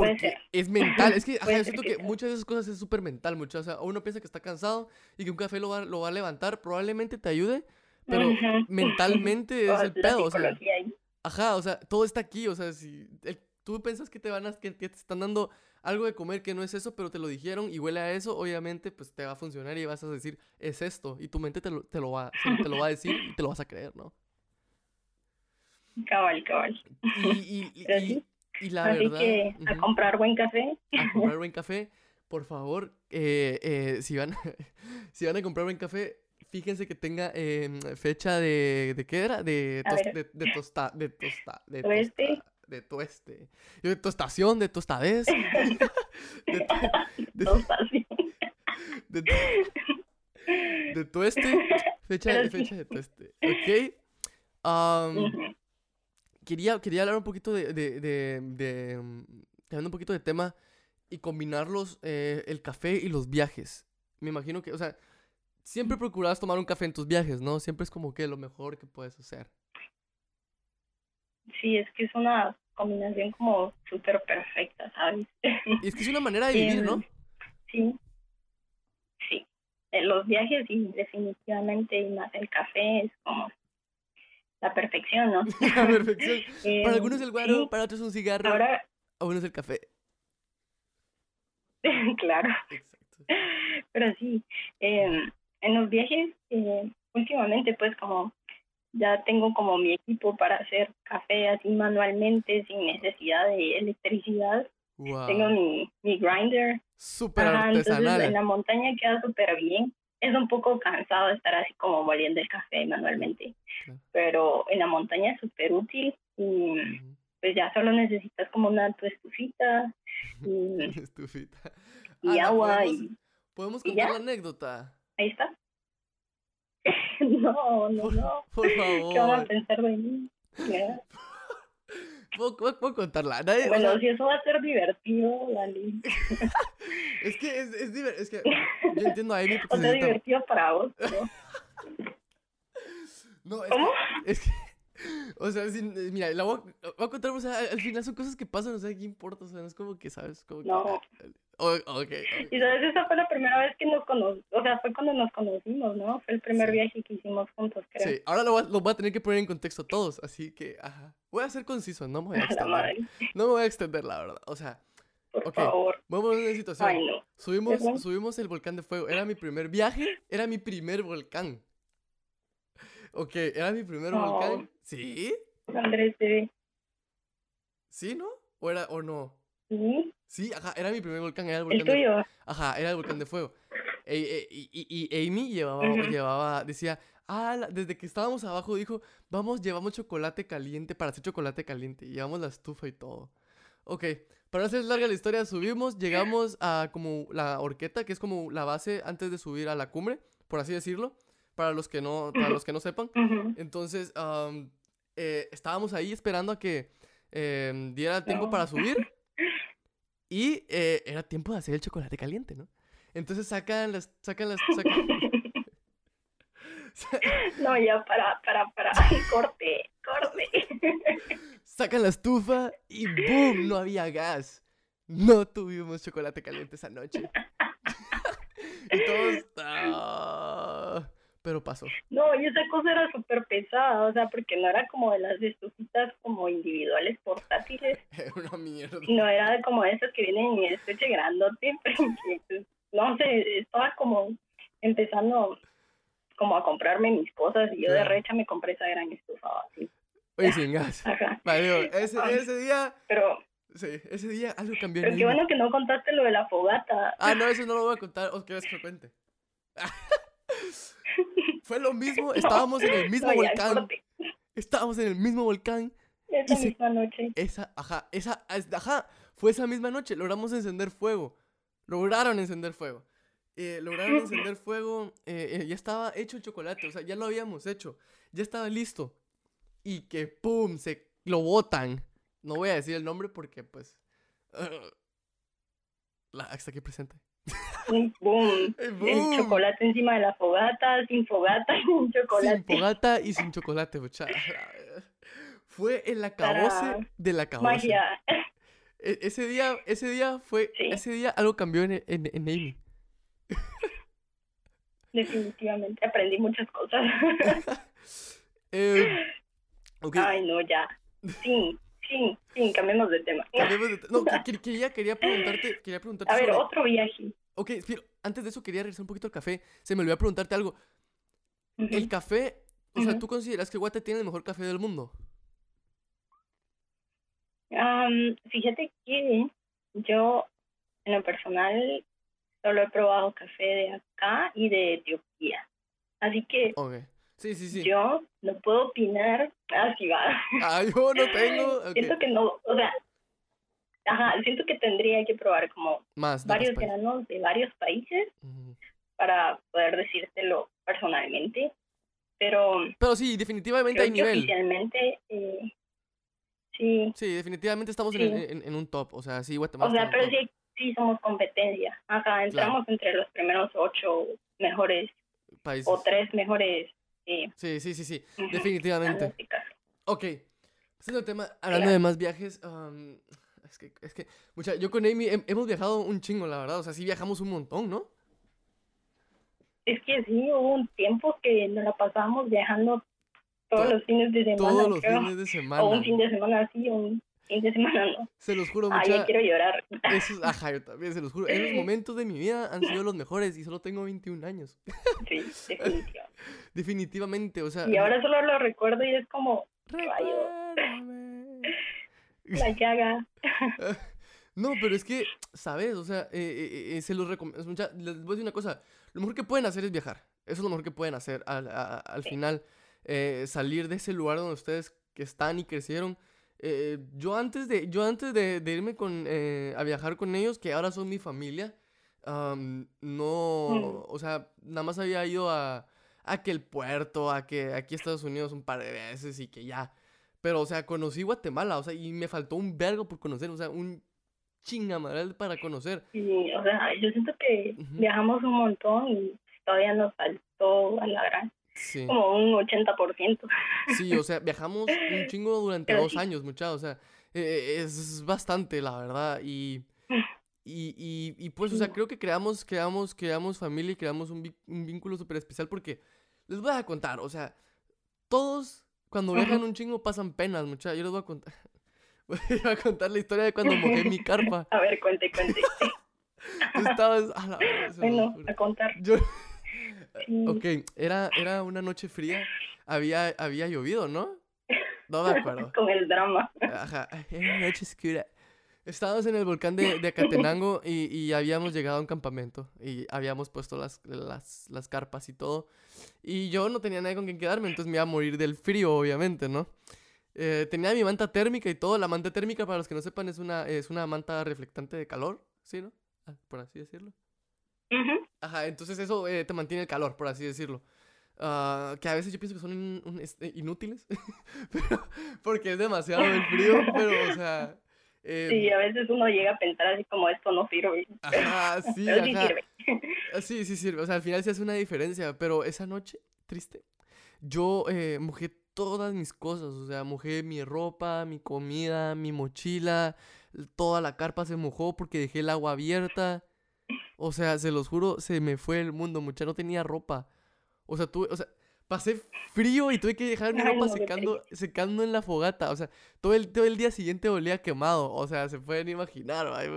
Speaker 2: Puede
Speaker 1: Porque
Speaker 2: ser.
Speaker 1: es mental, es que, ajá, yo siento
Speaker 2: que
Speaker 1: muchas de esas cosas es súper mental, muchas, o sea, uno piensa que está cansado y que un café lo va, lo va a levantar, probablemente te ayude, pero mentalmente es el pedo, o sea,
Speaker 2: ahí.
Speaker 1: Ajá, o sea, todo está aquí, o sea, si el- tú piensas que te van a, que, que te están dando algo de comer que no es eso, pero te lo dijeron y huele a eso, obviamente, pues te va a funcionar y vas a decir, es esto, y tu mente te lo, te lo, va, te lo va a decir y te lo vas a creer, ¿no?
Speaker 2: Cabal, cabal.
Speaker 1: Y, y, y,
Speaker 2: Pero
Speaker 1: y-
Speaker 2: sí,
Speaker 1: y la
Speaker 2: Así
Speaker 1: verdad,
Speaker 2: que a comprar buen café.
Speaker 1: a comprar buen café, por favor, eh, eh, si, van, si van a comprar buen café, fíjense que tenga em, fecha de, ¿de qué era? De, tos- de, de tosta, de tosta, de
Speaker 2: Tueste.
Speaker 1: tosta- de tueste. De tostación, de tostadez. de, tu- de, de, tu- de tueste. Fecha, de, fecha tueste. ¿Ok? Quería, quería hablar un poquito de, de, de, de, mm, un poquito de tema y combinarlos, eh, el café y los viajes. Me imagino que, o sea, siempre procuras tomar un café en tus viajes, ¿no? Siempre es como que lo mejor que puedes hacer.
Speaker 2: Sí, es que es una combinación como súper perfecta, ¿sabes?
Speaker 1: Y es que es una manera de vivir, ¿no?
Speaker 2: Em, Sí, sí. Los viajes y definitivamente y más el café es como la perfección, ¿no?
Speaker 1: La perfección.
Speaker 2: Em,
Speaker 1: Para algunos el guaro,
Speaker 2: sí,
Speaker 1: para otros un cigarro,
Speaker 2: Ahora,
Speaker 1: a unos el café.
Speaker 2: claro.
Speaker 1: Exacto.
Speaker 2: Pero sí, eh, en los viajes, eh, últimamente pues como ya tengo como mi equipo para hacer café así manualmente sin necesidad de electricidad. Tengo
Speaker 1: Wow.
Speaker 2: mi, mi grinder.
Speaker 1: Súper
Speaker 2: entonces en
Speaker 1: artesanal.
Speaker 2: la montaña queda súper bien. Es un poco cansado estar así como moliendo el café manualmente, pero en la montaña es súper útil y pues ya solo necesitas como una tu estufita y,
Speaker 1: Estufita.
Speaker 2: y
Speaker 1: Ala,
Speaker 2: agua
Speaker 1: ¿podemos,
Speaker 2: y
Speaker 1: podemos
Speaker 2: y
Speaker 1: contar
Speaker 2: ya.
Speaker 1: la anécdota.
Speaker 2: ahí está. no, no,
Speaker 1: Por,
Speaker 2: no.
Speaker 1: por
Speaker 2: ¿Qué van a
Speaker 1: favor.
Speaker 2: pensar de mí?
Speaker 1: Puedo, puedo- contarla. Nadie- o
Speaker 2: Bueno,
Speaker 1: sea,
Speaker 2: si eso va a ser divertido, dale.
Speaker 1: es que es, es, diver- es que yo entiendo a Amy porque
Speaker 2: O
Speaker 1: se
Speaker 2: sea,
Speaker 1: sienta-
Speaker 2: divertido para vos, pero...
Speaker 1: No, es
Speaker 2: ¿Cómo?
Speaker 1: que, es que, o sea, mira, la voy a, la voy a contar, o sea, al, al final son cosas que pasan, o sea, ¿qué importa? O sea, no es como que, ¿sabes? Como que,
Speaker 2: No.
Speaker 1: ah, o- ok, ok.
Speaker 2: Y sabes, esa fue la primera vez que nos conocimos, o sea, fue cuando nos conocimos, ¿no? Fue el primer
Speaker 1: Sí.
Speaker 2: viaje que hicimos juntos, creo.
Speaker 1: Sí, ahora lo voy, a, lo voy a tener que poner en contexto a todos, así que, ajá. Voy a ser conciso, no me voy a extender. No me voy a extender, la verdad. O sea,
Speaker 2: por
Speaker 1: Ok.
Speaker 2: favor.
Speaker 1: vamos a una situación.
Speaker 2: Ay, no.
Speaker 1: Subimos,
Speaker 2: Perdón.
Speaker 1: subimos el volcán de fuego. Era mi primer viaje, era mi primer volcán. Ok, era mi primer
Speaker 2: No.
Speaker 1: volcán. ¿Sí?
Speaker 2: Andrés, bebé.
Speaker 1: ¿Sí, no? ¿O era, o no?
Speaker 2: ¿Sí?
Speaker 1: Sí, ajá, era mi primer volcán, era el
Speaker 2: ¿El
Speaker 1: volcán de
Speaker 2: tuyo?
Speaker 1: Ajá, era el volcán de fuego. E- e- y, Amy llevaba, llevaba, decía, ah, la- desde que estábamos abajo dijo, vamos, llevamos chocolate caliente para hacer chocolate caliente. Y llevamos la estufa y todo. Ok, para no hacer larga la historia, subimos, llegamos a como la horqueta, que es como la base antes de subir a la cumbre, por así decirlo, para los que no, para los que no sepan. Entonces, eh, estábamos ahí esperando a que em, diera tiempo para subir. Y eh, era tiempo de hacer el chocolate caliente, ¿no? Entonces sacan las, sacan las, sacan-
Speaker 2: No, ya, para, para, para. Corte, corte.
Speaker 1: sacan la estufa y ¡boom! No había gas. No tuvimos chocolate caliente esa noche. y todos... "Ah". Pero pasó.
Speaker 2: No, y esa cosa era súper pesada, o sea, porque no era como de las estufitas como individuales portátiles,
Speaker 1: Era una mierda.
Speaker 2: sino era de como esas que vienen en estuche grandote, pero que, pues, no sé, estaba como empezando como a comprarme mis cosas y yo de recha me compré esa gran estufa así.
Speaker 1: Oye, sin gas.
Speaker 2: Ajá.
Speaker 1: Vale, ese, ese día...
Speaker 2: Pero,
Speaker 1: Sí, ese día algo cambió
Speaker 2: pero qué bueno que no contaste lo de la fogata.
Speaker 1: Ah, no, eso no lo voy a contar. ¿O quieres que lo cuente? Fue lo mismo, estábamos en el mismo
Speaker 2: No,
Speaker 1: volcán. Estábamos en el mismo volcán.
Speaker 2: Esa
Speaker 1: Y se-
Speaker 2: misma noche.
Speaker 1: Esa, ajá, esa, es- ajá, fue esa misma noche. Logramos encender fuego. Lograron encender fuego. Eh, lograron encender fuego. eh, eh, ya estaba hecho el chocolate, o sea, ya lo habíamos hecho. Ya estaba listo. Y que, ¡pum! Se lo botan. No voy a decir el nombre porque, pues. uh, la hasta aquí presente.
Speaker 2: Un boom.
Speaker 1: ¡Eh,
Speaker 2: El chocolate encima de la fogata, sin fogata y un chocolate.
Speaker 1: Sin fogata y sin chocolate, muchacha. Fue el acabose
Speaker 2: Para
Speaker 1: del acabose.
Speaker 2: Magia.
Speaker 1: E- ese día, ese día fue,
Speaker 2: Sí.
Speaker 1: ese día algo cambió en, en, en Amy.
Speaker 2: Definitivamente aprendí muchas cosas.
Speaker 1: Eh,
Speaker 2: Ay, no, ya. Sí, sí, sí, cambiemos de tema.
Speaker 1: cambiemos de te- no, que- que- quería, quería preguntarte, quería preguntarte
Speaker 2: A ver,
Speaker 1: sobre-
Speaker 2: otro viaje.
Speaker 1: Ok, antes de eso quería regresar un poquito al café. Se me olvidó preguntarte algo. El café, o sea. ¿tú consideras que Guate tiene el mejor café del mundo?
Speaker 2: Am, fíjate que yo, en lo personal, solo he probado café de acá y de Etiopía. Así que
Speaker 1: Ok, sí, sí, sí.
Speaker 2: yo no puedo opinar. Así va.
Speaker 1: Ah, yo no tengo. ok,
Speaker 2: Siento que no, o sea, ajá, siento que tendría que probar como
Speaker 1: Más.
Speaker 2: varios granos de varios países
Speaker 1: Ujú.
Speaker 2: para poder decírtelo personalmente. Pero
Speaker 1: Pero sí, definitivamente hay nivel.
Speaker 2: oficialmente, eh, sí,
Speaker 1: Sí, definitivamente estamos en,
Speaker 2: Sí.
Speaker 1: en- en un top. O sea, sí, Guatemala.
Speaker 2: o sea,
Speaker 1: en
Speaker 2: pero sí, sí somos competencia. Ajá, entramos entre los primeros ocho mejores
Speaker 1: Países.
Speaker 2: o tres mejores.
Speaker 1: Sí, sí, sí, sí. Definitivamente. Ok. Pasando al tema, hablando de más viajes, am, es que, es que, mucha, yo con Amy hem- hemos viajado un chingo, la verdad. O sea, sí viajamos un montón, ¿no?
Speaker 2: Es que sí, hubo un tiempo que nos la pasábamos viajando todos
Speaker 1: To-
Speaker 2: los fines de semana.
Speaker 1: Todos los
Speaker 2: creo.
Speaker 1: fines de semana.
Speaker 2: O un fin de semana sí, un fin de semana no.
Speaker 1: Se los juro,
Speaker 2: ya
Speaker 1: mucha.
Speaker 2: quiero llorar.
Speaker 1: Esos, ajá, yo también se los juro. Esos momentos de mi vida han sido los mejores y solo tengo 21 años.
Speaker 2: Sí, definitivo.
Speaker 1: Definitivamente, o sea.
Speaker 2: Y ahora solo lo recuerdo y es como la llaga.
Speaker 1: No, pero es que, ¿sabes? O sea, eh, eh, eh, se los recomiendo. Les voy a decir una cosa. Lo mejor que pueden hacer es viajar. Eso es lo mejor que pueden hacer. Al, a- al
Speaker 2: Sí.
Speaker 1: final, eh, salir de ese lugar donde ustedes que están y crecieron. Eh, yo antes de, yo antes de, de irme con, eh, a viajar con ellos, que ahora son mi familia, am, no,
Speaker 2: Mm.
Speaker 1: o sea, nada más había ido a, a que el puerto, a que aquí Estados Unidos un par de veces y que ya. Pero, o sea, conocí Guatemala, o sea, y me faltó un vergo por conocer, o sea, un chingamadral para conocer.
Speaker 2: Y, o sea, yo siento que viajamos un montón y todavía nos faltó a la gran,
Speaker 1: Sí.
Speaker 2: como un 80%.
Speaker 1: Sí, o sea, viajamos un chingo durante
Speaker 2: Pero
Speaker 1: dos
Speaker 2: sí.
Speaker 1: años, muchachos. O sea, eh, es bastante, la verdad. Y, y, y, y pues, o sea, creo que creamos, creamos, creamos familia y creamos un, vínculo súper especial porque les voy a contar, o sea, todos cuando viajan un chingo pasan penas, muchachos. Yo les voy a contar. Voy a contar la historia de cuando mojé mi carpa.
Speaker 2: A ver, cuente, cuente.
Speaker 1: Tú estabas. a la
Speaker 2: bueno, a contar.
Speaker 1: Yo,
Speaker 2: Sí.
Speaker 1: ok, era, era una noche fría. Había, había llovido, ¿no? No me acuerdo.
Speaker 2: Con el drama.
Speaker 1: Ajá, era una noche oscura. Estábamos en el volcán de, de Acatenango y, y habíamos llegado a un campamento y habíamos puesto las, las, las carpas y todo. Y yo no tenía nadie con quien quedarme, entonces me iba a morir del frío, obviamente, ¿no? Eh, tenía mi manta térmica y todo. La manta térmica, para los que no sepan, es una, es una manta reflectante de calor, ¿sí, no? Ah, por así decirlo. Ajá, entonces eso eh, te mantiene el calor, por así decirlo. Ah, que a veces yo pienso que son in- un- este, inútiles, pero- porque es demasiado el frío, pero, o sea... eh,
Speaker 2: Sí, a veces uno llega a pensar así como esto no sirve.
Speaker 1: Ajá, sí,
Speaker 2: Pero sí
Speaker 1: ajá.
Speaker 2: sirve.
Speaker 1: Ah, Sí, sí sirve. O sea, al final sí hace una diferencia. Pero esa noche, triste, yo eh, mojé todas mis cosas. O sea, mojé mi ropa, mi comida, mi mochila. Toda la carpa se mojó porque dejé el agua abierta. O sea, se los juro, se me fue el mundo, mucha. No tenía ropa. O sea, tuve, o sea, pasé frío y tuve que dejar mi ropa secando, secando en la fogata. O sea, todo el, todo el día siguiente olía quemado. O sea, se pueden imaginar. ay,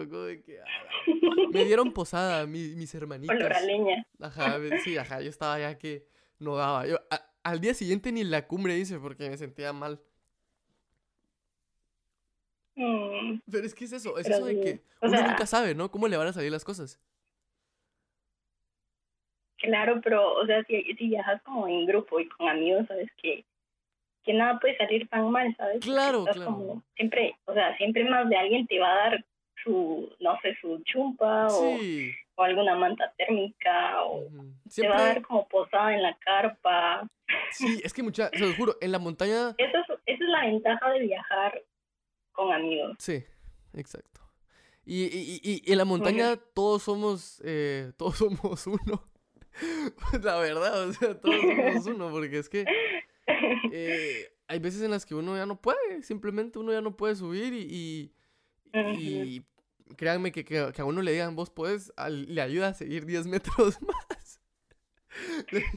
Speaker 1: que, "A la me dieron posada mi- mis hermanitas.
Speaker 2: Olor a leña.
Speaker 1: Ajá, sí, ajá, yo estaba ya que no daba. Yo, a- al día siguiente ni la cumbre hice porque me sentía mal.
Speaker 2: Mm,
Speaker 1: Pero es que es eso, es
Speaker 2: Pero
Speaker 1: eso de
Speaker 2: sí,
Speaker 1: que
Speaker 2: o
Speaker 1: uno
Speaker 2: sea-
Speaker 1: nunca sabe, ¿no? ¿Cómo le van a salir las cosas?
Speaker 2: Claro, pero, o sea, si, si viajas como en grupo y con amigos, sabes que, que nada puede salir tan mal, ¿sabes?
Speaker 1: Claro, claro.
Speaker 2: como- siempre, o sea, siempre más de alguien te va a dar su, no sé, su chumpa o,
Speaker 1: Sí.
Speaker 2: o alguna manta térmica o te va a dar como posada en la carpa.
Speaker 1: sí, es que mucha, se los juro, en la montaña,
Speaker 2: Eso es, esa es la ventaja de viajar con amigos.
Speaker 1: sí, exacto. Y, y, y- y en la montaña todos somos, eh, todos somos uno. La verdad, o sea, todos somos uno, porque es que eh, hay veces en las que uno ya no puede, simplemente uno ya no puede subir y, y, y créanme que, que, que a uno le digan vos puedes, le ayuda a seguir 10 metros más.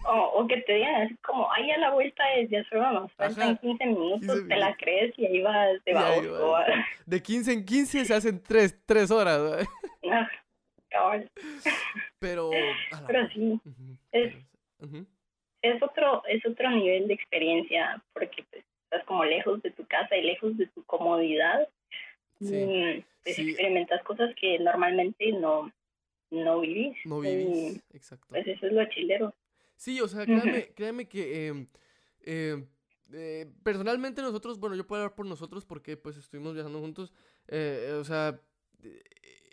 Speaker 2: O, o que te digan así como, ay, a la vuelta es ya solo nos faltan
Speaker 1: Ajá,
Speaker 2: 15 minutos,
Speaker 1: 15
Speaker 2: te la crees y ahí vas de
Speaker 1: ahí
Speaker 2: baboso.
Speaker 1: vas. De 15 en 15 se hacen 3, tres horas, ¿verdad?
Speaker 2: Cabal.
Speaker 1: pero...
Speaker 2: Pero sí, es- es otro, es otro nivel de experiencia porque pues, estás como lejos de tu casa y lejos de tu comodidad.
Speaker 1: Sí,
Speaker 2: y pues,
Speaker 1: sí.
Speaker 2: experimentas cosas que normalmente no, no vivís.
Speaker 1: no
Speaker 2: Y,
Speaker 1: vivís, exacto.
Speaker 2: pues eso es lo chilero.
Speaker 1: Sí, o sea,
Speaker 2: Ujú.
Speaker 1: créanme, créanme que em, em, eh, personalmente nosotros, bueno, yo puedo hablar por nosotros porque pues estuvimos viajando juntos, eh, o sea, eh,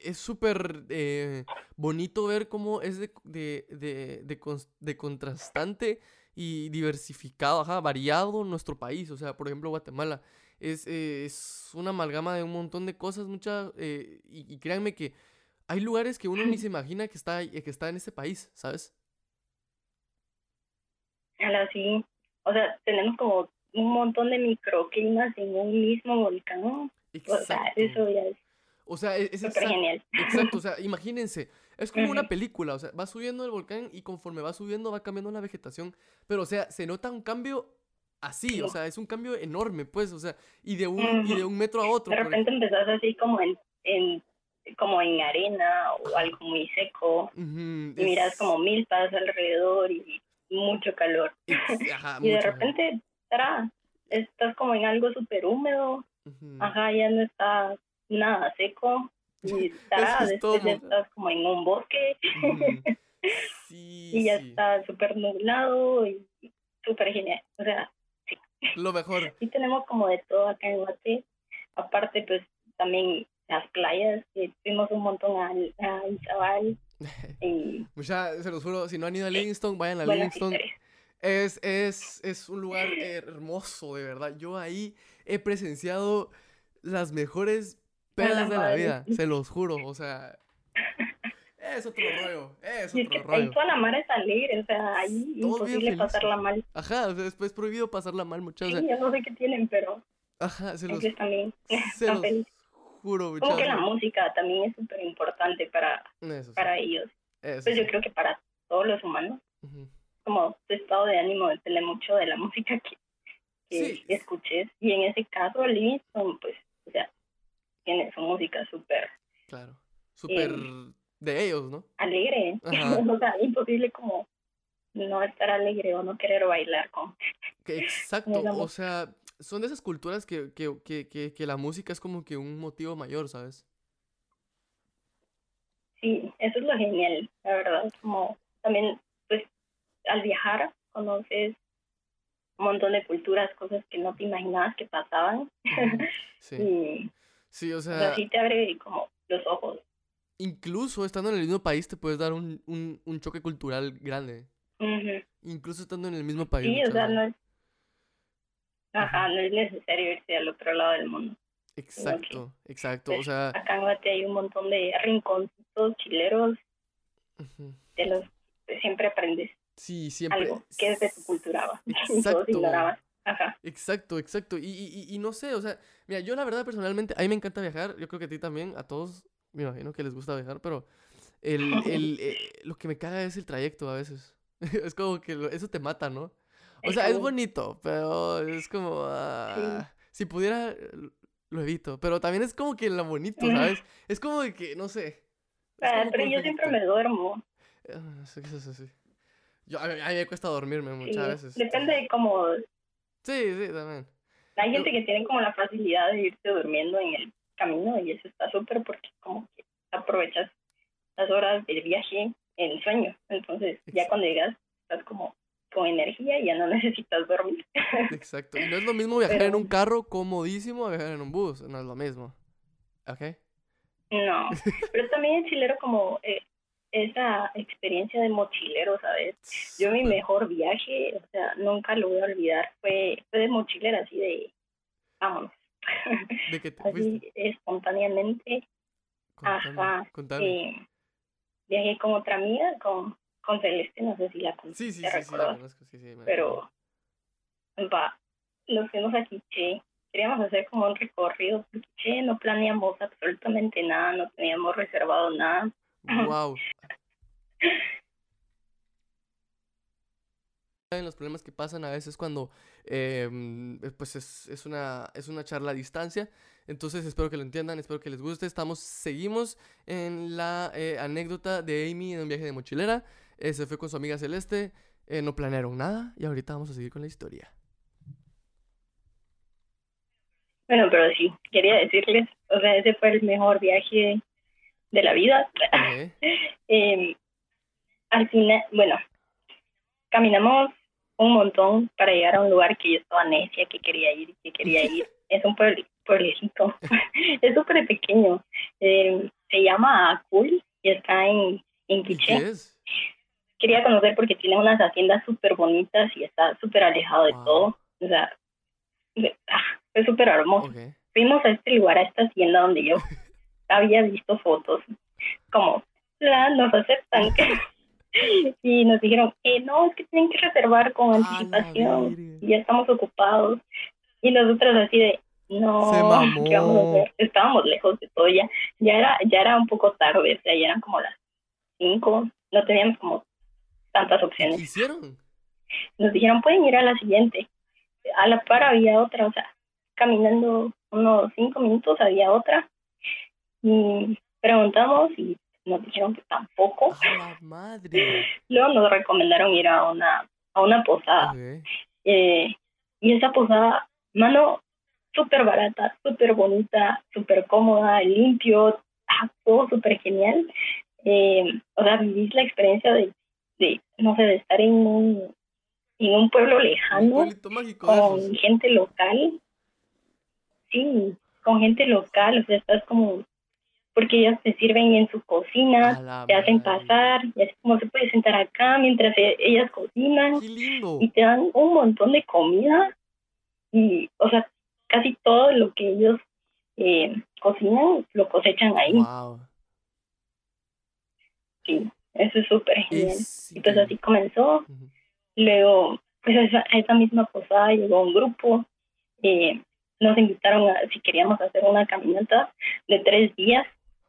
Speaker 1: es súper eh, bonito ver cómo es de, de, de, de de contrastante y diversificado, ajá, variado nuestro país, o sea, por ejemplo, Guatemala. Es, eh, es una amalgama de un montón de cosas, mucha, eh, y, y créanme que hay lugares que uno ni se imagina que está, que está en este país, ¿sabes?
Speaker 2: Ahora sí, o sea, tenemos como un montón de microclimas en un mismo volcán. O sea,
Speaker 1: Exacto.
Speaker 2: eso ya es
Speaker 1: O sea, e- es, exact-
Speaker 2: genial.
Speaker 1: exacto, o sea, imagínense, es como una película, o sea, va subiendo el volcán y conforme va subiendo va cambiando la vegetación, pero o sea, se nota un cambio así, o sea, es un cambio enorme, pues, o sea, y de un, y de un metro a otro.
Speaker 2: De repente empezás así como en, en como en arena o algo muy seco
Speaker 1: Ujú,
Speaker 2: y miras
Speaker 1: es-
Speaker 2: como milpas alrededor y mucho calor.
Speaker 1: ajá,
Speaker 2: y de repente, tará, estás como en algo súper húmedo, ajá, ya no está nada seco y tará,
Speaker 1: es
Speaker 2: después ya estás como en un bosque.
Speaker 1: Sí,
Speaker 2: y ya
Speaker 1: sí,
Speaker 2: está súper nublado y súper genial. O sea,
Speaker 1: lo mejor.
Speaker 2: sí tenemos como de todo acá en Guate. aparte, pues también las playas, que fuimos un montón a, a Izabal. y,
Speaker 1: Mucha, se los juro, si no han ido a Livingston, vayan a Livingston. Es, es, es un lugar hermoso, de verdad. Yo ahí he presenciado las mejores pedas de la vida, se los juro. O sea, es otro rollo, es
Speaker 2: Y es
Speaker 1: otro
Speaker 2: que
Speaker 1: rollo.
Speaker 2: toda la mar es alegre, o sea, ahí
Speaker 1: bien
Speaker 2: imposible pasarla mal.
Speaker 1: Ajá, o sea, después es prohibido pasarla mal, muchachos.
Speaker 2: Sí, yo no sé qué tienen, pero
Speaker 1: Ajá, se los,
Speaker 2: también
Speaker 1: se los juro,
Speaker 2: Como que la
Speaker 1: muchachos.
Speaker 2: música también es súper importante para,
Speaker 1: Eso sí,
Speaker 2: para ellos.
Speaker 1: eso
Speaker 2: Pues yo
Speaker 1: sí.
Speaker 2: creo que para todos los humanos,
Speaker 1: Ujú.
Speaker 2: como tu estado de ánimo depende mucho de la música que, que
Speaker 1: Sí.
Speaker 2: escuches. Y en ese caso, Livingston, pues, o sea, tiene su música súper
Speaker 1: Claro, súper
Speaker 2: Em,
Speaker 1: de ellos, ¿no?
Speaker 2: alegre. O sea, imposible como no estar alegre o no querer bailar con.
Speaker 1: Exacto, o sea, son de esas culturas que, que, que, que, que la música es como que un motivo mayor, ¿sabes?
Speaker 2: Sí, eso es lo genial, la verdad. Como también, pues, al viajar conoces un montón de culturas, cosas que no te imaginabas que pasaban.
Speaker 1: Sí,
Speaker 2: y
Speaker 1: sí, o
Speaker 2: o sea,
Speaker 1: sea,
Speaker 2: sí te abre como los ojos.
Speaker 1: incluso estando en el mismo país te puedes dar un, un, un choque cultural grande. Incluso estando en el mismo país.
Speaker 2: Sí, o sea, no es... Ajá, no es necesario irse al otro lado del mundo.
Speaker 1: Exacto, exacto, o
Speaker 2: Pues,
Speaker 1: sea,
Speaker 2: Acá en Guate hay un montón de rinconcitos chileros
Speaker 1: ujú,
Speaker 2: de los que siempre aprendes
Speaker 1: sí, siempre.
Speaker 2: algo que es de tu cultura,
Speaker 1: Exacto.
Speaker 2: Ajá.
Speaker 1: Exacto, exacto. Y, y, y- no sé, o sea, mira, yo la verdad personalmente, a mí me encanta viajar, yo creo que a ti también, a todos, me imagino que les gusta viajar, pero el, el, eh, lo que me caga es el trayecto a veces. Es como que lo- eso te mata, ¿no? O sea, es bonito, pero es como, ah, si pudiera, eh, lo evito, pero también es como que lo bonito, ¿sabes? Es como de que, no sé.
Speaker 2: Ah, pero yo siempre me duermo.
Speaker 1: Ah, sí, sí, sí. Yo, a, mí, a mí me cuesta dormirme
Speaker 2: Sí,
Speaker 1: muchas veces.
Speaker 2: Depende de cómo...
Speaker 1: Sí, sí, también.
Speaker 2: Hay gente que tiene como la facilidad de irse durmiendo en el camino y eso está súper porque como que aprovechas las horas del viaje en sueño. Entonces ya cuando llegas estás como con energía y ya no necesitas dormir.
Speaker 1: Exacto. Y no es lo mismo viajar en un carro comodísimo a viajar en un bus. No es lo mismo. ¿Ok?
Speaker 2: No, pero también es chilero como eh, esa experiencia de mochilero, ¿sabes? Yo mi mejor viaje, o sea, nunca lo voy a olvidar, fue, fue de mochilera, así de, vámonos,
Speaker 1: ¿De qué te
Speaker 2: así
Speaker 1: fuiste?
Speaker 2: espontáneamente.
Speaker 1: Contame.
Speaker 2: Ajá,
Speaker 1: Contame.
Speaker 2: eh, viajé con otra amiga, con, con Celeste, no sé si la conoces,
Speaker 1: Sí, sí, sí, sí, la conozco. Sí, sí, me
Speaker 2: pero va, nos fuimos a Quiché, queríamos hacer como un recorrido por Quiché, no planeamos absolutamente nada, no teníamos reservado nada,
Speaker 1: Wow. Saben los problemas que pasan a veces cuando eh, mm, pues es, es una, es una charla a distancia. Entonces espero que lo entiendan, espero que les guste. Estamos, seguimos en la eh, anécdota de Amy en un viaje de mochilera. Eh, se fue con su amiga Celeste. eh, no planearon nada y ahorita vamos a seguir con la historia.
Speaker 2: Bueno, pero sí, quería decirles, o sea, ese fue el mejor viaje de la vida. Eh, al final, bueno, caminamos un montón para llegar a un lugar que yo estaba necia, que quería ir, que quería ir. Es un pueblo, pueblecito, es súper pequeño. Eh, se llama Acul y está en, en
Speaker 1: ¿Y
Speaker 2: Quiché.
Speaker 1: es?
Speaker 2: Quería conocer porque tiene unas haciendas súper bonitas y está súper alejado de
Speaker 1: Wow.
Speaker 2: todo. O sea, de- ah, fue súper hermoso fuimos a este lugar, a esta hacienda donde yo había visto fotos, como, "La, nos aceptan. y nos dijeron, eh, no, es que tienen que reservar con anticipación, y ya estamos ocupados. Y nosotros así de, no. ¿qué vamos a hacer? Estábamos lejos de todo, ya, ya, era, ya era un poco tarde, o sea, ya eran como las cinco, no teníamos como tantas
Speaker 1: ¿Y qué
Speaker 2: opciones.
Speaker 1: hicieron?
Speaker 2: Nos dijeron, pueden ir a la siguiente. A la par había otra, o sea, caminando unos cinco minutos había otra. Y preguntamos y nos dijeron que tampoco.
Speaker 1: Madre.
Speaker 2: Luego nos recomendaron ir a una, a una posada. Eh, y esa posada, mano, súper barata, súper bonita, súper cómoda, limpio, ah, todo súper genial. Eh, o sea, vivís la experiencia de, de, no sé, de estar en un, en un pueblo lejano con
Speaker 1: esos.
Speaker 2: gente local. Sí, con gente local, o sea, estás como, porque ellas te sirven en su cocina, te hacen pasar, y así como se puede sentar acá mientras e, ellas cocinan, y te dan un montón de comida, y, o sea, casi todo lo que ellos eh, cocinan lo cosechan ahí. Sí, eso es súper genial. y pues así comenzó. Luego, pues a esa, misma posada llegó un grupo. Eh, nos invitaron a si queríamos hacer una caminata de tres días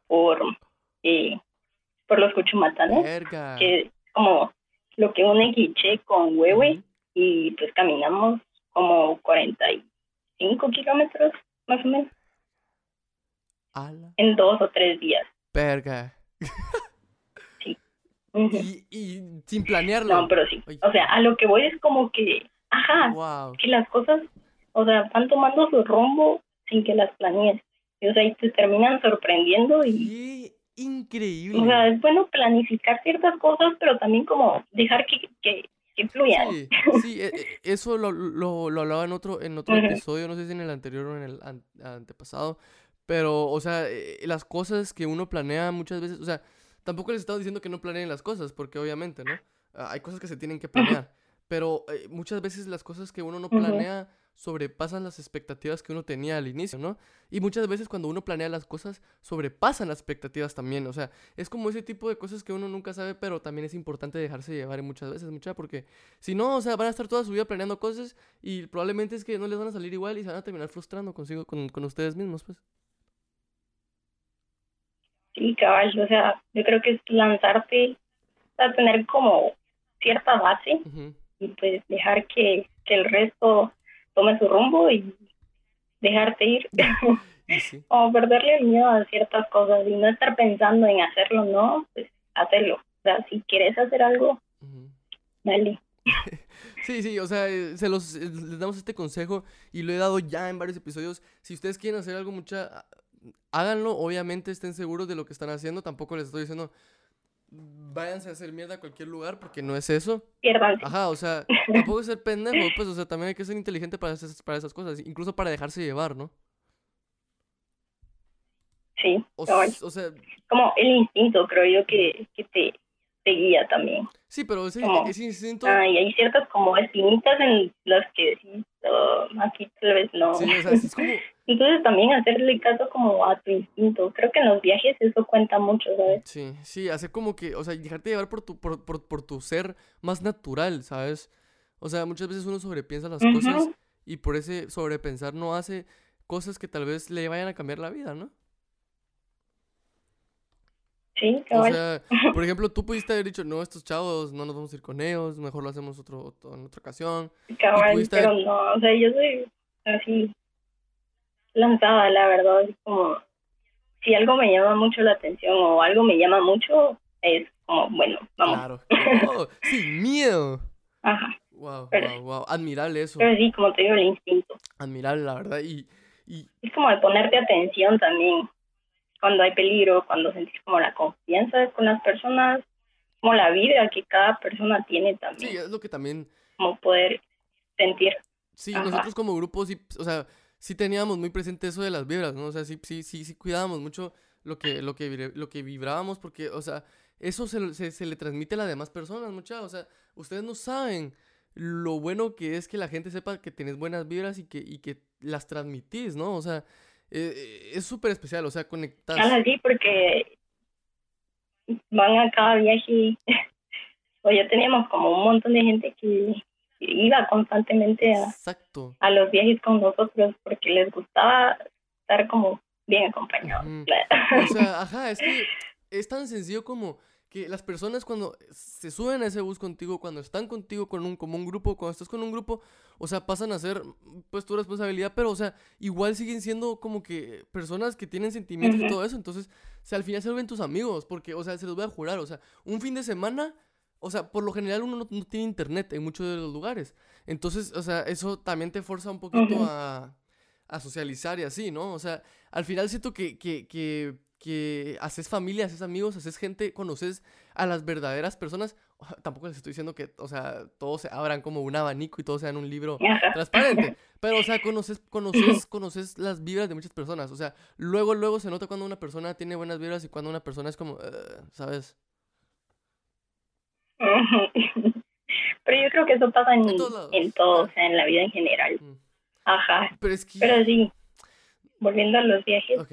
Speaker 2: por, eh, por los Cuchumatanes, que es como lo que une Quiche con Huehue, y pues caminamos como 45 kilómetros, más o menos. En dos o tres días.
Speaker 1: Verga.
Speaker 2: sí.
Speaker 1: y, sin planearlo.
Speaker 2: No, pero sí. O sea, a lo que voy es como que, ajá, que las cosas, o sea, van tomando su rumbo sin que las planees. O sea, y te terminan sorprendiendo y...
Speaker 1: increíble.
Speaker 2: O sea, es bueno planificar ciertas cosas, pero también como dejar que, que, que fluyan.
Speaker 1: Sí, e, e, eso lo, lo, lo, hablaba en otro, en otro episodio, no sé si en el anterior o en el antepasado, pero, o sea, eh, las cosas que uno planea muchas veces, o sea, tampoco les he estado diciendo que no planeen las cosas, porque obviamente, ¿no? Ah, hay cosas que se tienen que planear, pero eh, muchas veces las cosas que uno no planea sobrepasan las expectativas que uno tenía al inicio, ¿no? Y muchas veces cuando uno planea las cosas, sobrepasan las expectativas también, o sea, es como ese tipo de cosas que uno nunca sabe, pero también es importante dejarse llevar muchas veces, muchas, porque si no, o sea, van a estar toda su vida planeando cosas y probablemente es que no les van a salir igual y se van a terminar frustrando consigo, con, con ustedes mismos, pues.
Speaker 2: Sí, cabal, o sea, yo creo que es lanzarte a tener como cierta base y pues dejar que, el resto tome su rumbo y dejarte ir. o perderle el miedo a ciertas cosas y no estar pensando en hacerlo, no, pues hacerlo. O sea, si quieres hacer algo, dale.
Speaker 1: Sí, sí, o sea, eh, se los, eh, les damos este consejo y lo he dado ya en varios episodios. Si ustedes quieren hacer algo, mucha, háganlo, obviamente estén seguros de lo que están haciendo, tampoco les estoy diciendo váyanse a hacer mierda a cualquier lugar porque no es eso. Ajá, o sea, tampoco ser pendejo, pues, o sea, también hay que ser inteligente para esas, para esas cosas, incluso para dejarse llevar, ¿no?
Speaker 2: Sí.
Speaker 1: O, sea,
Speaker 2: como el instinto, creo yo, que, que te, te guía también.
Speaker 1: Sí, pero ese, instinto...
Speaker 2: Ah, y hay ciertas como espinitas en las que oh, aquí tal vez no.
Speaker 1: Sí, o sea, es como...
Speaker 2: Entonces también hacerle caso como a tu instinto. Creo que en los viajes eso cuenta mucho, ¿sabes?
Speaker 1: Sí, sí, hacer como que, o sea, dejarte llevar por tu, por, por, por tu ser más natural, ¿sabes? O sea, muchas veces uno sobrepiensa las cosas y por ese sobrepensar no hace cosas que tal vez le vayan a cambiar la vida, ¿no?
Speaker 2: Sí,
Speaker 1: O sea, por ejemplo, tú pudiste haber dicho, no, estos chavos, no nos vamos a ir con ellos, mejor lo hacemos otro, en otra ocasión.
Speaker 2: Cabal, pero no, o sea, yo soy así lanzada, la verdad, como si algo me llama mucho la atención o algo me llama mucho, es como, bueno, vamos.
Speaker 1: Claro, oh, sin miedo.
Speaker 2: Ajá.
Speaker 1: Wow, wow, wow, admirable eso.
Speaker 2: Pero sí, como te digo, el instinto.
Speaker 1: Admirable, la verdad, y, y...
Speaker 2: Es como de ponerte atención también cuando hay peligro, cuando sentís como la confianza con las personas, como la vida que cada persona tiene también.
Speaker 1: Sí, es lo que también...
Speaker 2: Como poder sentir.
Speaker 1: Sí, nosotros como grupo, sí, o sea, sí teníamos muy presente eso de las vibras, ¿no? O sea, sí, sí, sí, sí cuidábamos mucho lo que, lo que, lo que vibrábamos, porque, o sea, eso se, se, se le transmite a las demás personas, muchachos. O sea, ustedes no saben lo bueno que es que la gente sepa que tienes buenas vibras y que, y que las transmitís, ¿no? O sea, eh, es súper especial, o sea, conectar.
Speaker 2: sí, porque van a cada viaje. o ya teníamos como un montón de gente que, iba constantemente a, a los viajes con nosotros porque les gustaba estar como bien acompañados.
Speaker 1: o sea, ajá, es que es tan sencillo como que las personas cuando se suben a ese bus contigo, cuando están contigo con un, como un grupo, cuando estás con un grupo, o sea, pasan a ser pues tu responsabilidad, pero o sea, igual siguen siendo como que personas que tienen sentimientos y todo eso, entonces, o sea, al final se vuelven tus amigos, porque, o sea, se los voy a jurar, o sea, un fin de semana, o sea, por lo general uno no, tiene internet en muchos de los lugares, entonces, o sea, eso también te forza un poquito a, a socializar y así, ¿no? O sea, al final siento que, que, que que haces familia, haces amigos, haces gente, conoces a las verdaderas personas, tampoco les estoy diciendo que, o sea, todos se abran como un abanico y todos sean un libro transparente, pero, o sea, conoces, conoces, conoces las vibras de muchas personas, o sea, luego, luego se nota cuando una persona tiene buenas vibras y cuando una persona es como, ¿sabes?
Speaker 2: Pero yo creo que eso pasa en, en, todo, o sea, en la vida en general. Ajá. Pero es que... Pero sí, volviendo a los viajes. Ok.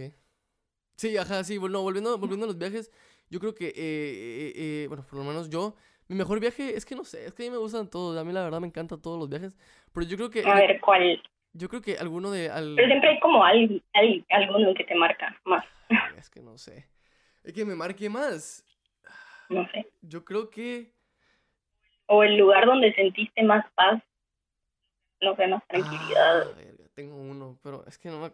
Speaker 1: Sí, ajá, sí, bueno, volviendo, volviendo a los viajes, yo creo que, eh, eh, eh, bueno, por lo menos yo, mi mejor viaje, es que no sé, es que a mí me gustan todos, a mí la verdad me encantan todos los viajes, pero yo creo que...
Speaker 2: A ver, ¿cuál?
Speaker 1: Yo creo que alguno de...
Speaker 2: Pero siempre hay como hay, hay alguno que te marca más.
Speaker 1: Es que no sé. Es que me marque más.
Speaker 2: No sé.
Speaker 1: Yo creo que...
Speaker 2: O el lugar donde sentiste más paz, no sé, más tranquilidad. Ah,
Speaker 1: tengo uno, pero es que no me,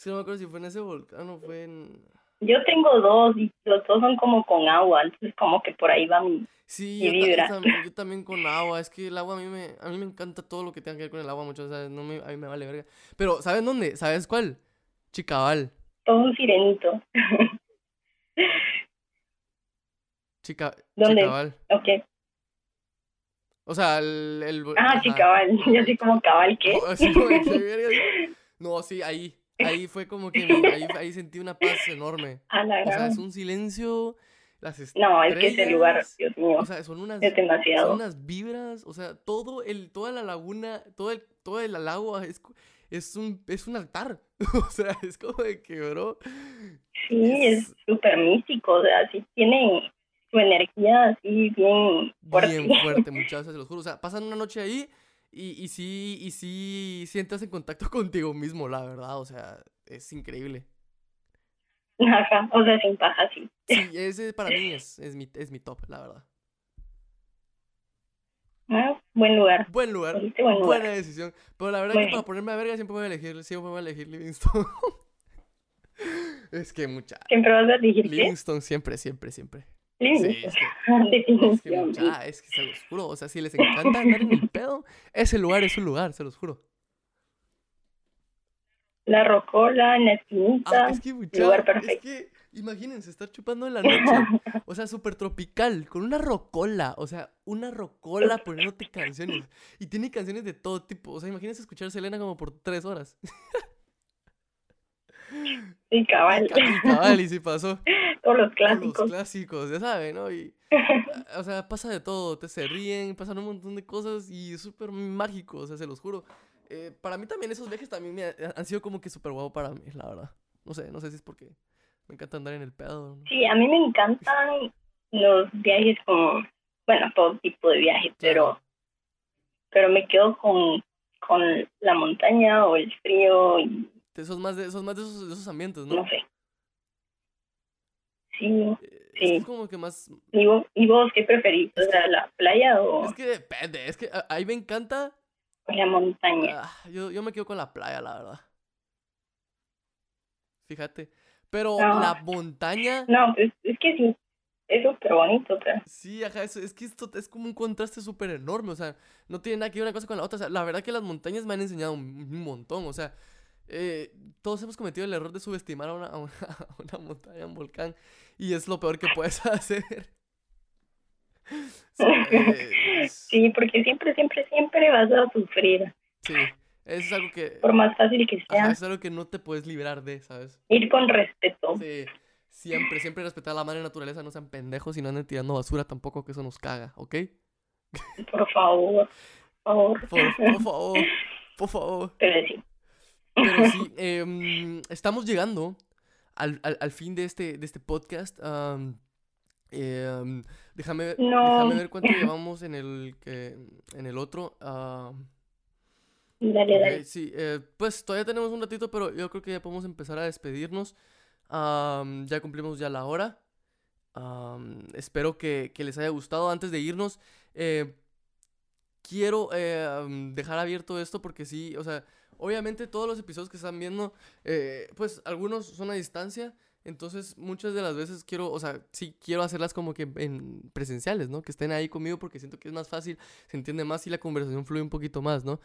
Speaker 1: es que no me acuerdo si fue en ese volcán o fue en...
Speaker 2: Yo tengo dos y los dos son como con agua, entonces como que por ahí va mi,
Speaker 1: sí, vibra. Yo, también, yo también con agua, es que el agua a mí me, a mí me encanta todo lo que tenga que ver con el agua, muchas veces no me, a mí me vale verga. Pero, ¿sabes dónde? ¿Sabes cuál? Chicabal.
Speaker 2: Todo un sirenito.
Speaker 1: Chica,
Speaker 2: ¿Dónde?
Speaker 1: Chicabal.
Speaker 2: Ok.
Speaker 1: O sea, el... el
Speaker 2: ah, Chicabal, yo así como cabal, ¿qué?
Speaker 1: no, sí, ahí, ahí fue como que ahí, ahí sentí una paz enorme.
Speaker 2: A la
Speaker 1: o sea, es un silencio. Las
Speaker 2: no, es que ese lugar, Dios mío.
Speaker 1: O sea, son unas,
Speaker 2: es demasiado.
Speaker 1: Son unas vibras, o sea, todo el, toda la laguna, todo el, todo el lago es, es un, es un altar. o sea, es como de que, bro.
Speaker 2: Sí, es súper místico, o sea, sí tiene su energía así bien fuerte.
Speaker 1: Bien fuerte, muchachos, se los juro. O sea, pasan una noche ahí y, y sí, y sí sientas en contacto contigo mismo, la verdad, o sea, es increíble.
Speaker 2: Ajá, o sea, sin paja, sí.
Speaker 1: Sí, ese para mí es, es, mi, es mi top, la verdad.
Speaker 2: Ah, buen lugar.
Speaker 1: Buen lugar. Buena decisión. Pero la verdad es que para ponerme a verga siempre voy a elegir, siempre voy a elegir Livingston. es que mucha.
Speaker 2: ¿Siempre vas a elegir
Speaker 1: Livingston, siempre, siempre, siempre.
Speaker 2: Sí, es que,
Speaker 1: ah, es que se los juro. O sea, si les encanta andar en el pedo, ese lugar es un lugar, se los juro.
Speaker 2: La rocola en la esquinita.
Speaker 1: Ah, es que, lugar perfecto. Es que, imagínense, estar chupando en la noche. O sea, súper tropical, con una rocola. O sea, una rocola poniéndote canciones. Y tiene canciones de todo tipo. O sea, imagínense escuchar Selena como por tres horas.
Speaker 2: Y cabal.
Speaker 1: Y cabal, y si pasó.
Speaker 2: Todos los clásicos.
Speaker 1: Todos los clásicos, ya saben, ¿no? Y, o sea, pasa de todo. Te se ríen, pasan un montón de cosas y es súper mágico, o sea, se los juro. Eh, para mí también esos viajes también me han sido como que súper guapo para mí, la verdad. No sé, no sé si es porque me encanta andar en el pedo.
Speaker 2: Sí, a mí me encantan los viajes como, bueno, todo tipo de viajes, pero, pero me quedo con, con la montaña o el frío y
Speaker 1: son más de, más de esos, de esos ambientes, ¿no?
Speaker 2: No sé. Sí, eh, sí.
Speaker 1: Es como que más...
Speaker 2: ¿Y vos, ¿Y vos qué preferís? O sea, ¿la playa o...?
Speaker 1: Es que depende, es que ahí me encanta...
Speaker 2: La montaña.
Speaker 1: Ah, yo, yo me quedo con la playa, la verdad. Fíjate. Pero la montaña...
Speaker 2: No, pues es que sí, es súper bonito, pero...
Speaker 1: Sí, ajá, es, es que esto es como un contraste súper enorme, o sea, no tiene nada que ver una cosa con la otra, o sea, la verdad que las montañas me han enseñado un montón, o sea, eh, todos hemos cometido el error de subestimar a una, a una, montaña, a un volcán, y es lo peor que puedes hacer.
Speaker 2: Sí, porque siempre, siempre, siempre vas a sufrir.
Speaker 1: Sí, es algo que...
Speaker 2: Por más fácil que sea.
Speaker 1: es algo que no te puedes librar de, ¿sabes?
Speaker 2: Ir con respeto.
Speaker 1: Sí, siempre, siempre respetar a la madre naturaleza, no sean pendejos y no anden tirando basura tampoco, que eso nos caga, ¿ok?
Speaker 2: Por favor, por favor.
Speaker 1: Por, favor, por favor.
Speaker 2: Pero sí.
Speaker 1: Pero sí, em, estamos llegando al, al, fin de este, de este podcast. Em, déjame, déjame ver cuánto llevamos en el, en el otro.
Speaker 2: dale, dale.
Speaker 1: Sí, eh, pues todavía tenemos un ratito, pero yo creo que ya podemos empezar a despedirnos. ya cumplimos ya la hora. espero que, que, les haya gustado. Antes de irnos, eh, quiero eh, dejar abierto esto porque sí, o sea, Obviamente todos los episodios que están viendo, eh, pues algunos son a distancia. Entonces muchas de las veces quiero, o sea, sí quiero hacerlas como que en presenciales, ¿no? Que estén ahí conmigo porque siento que es más fácil, se entiende más y la conversación fluye un poquito más, ¿no?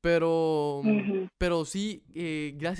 Speaker 1: Pero, pero sí, eh, gracias.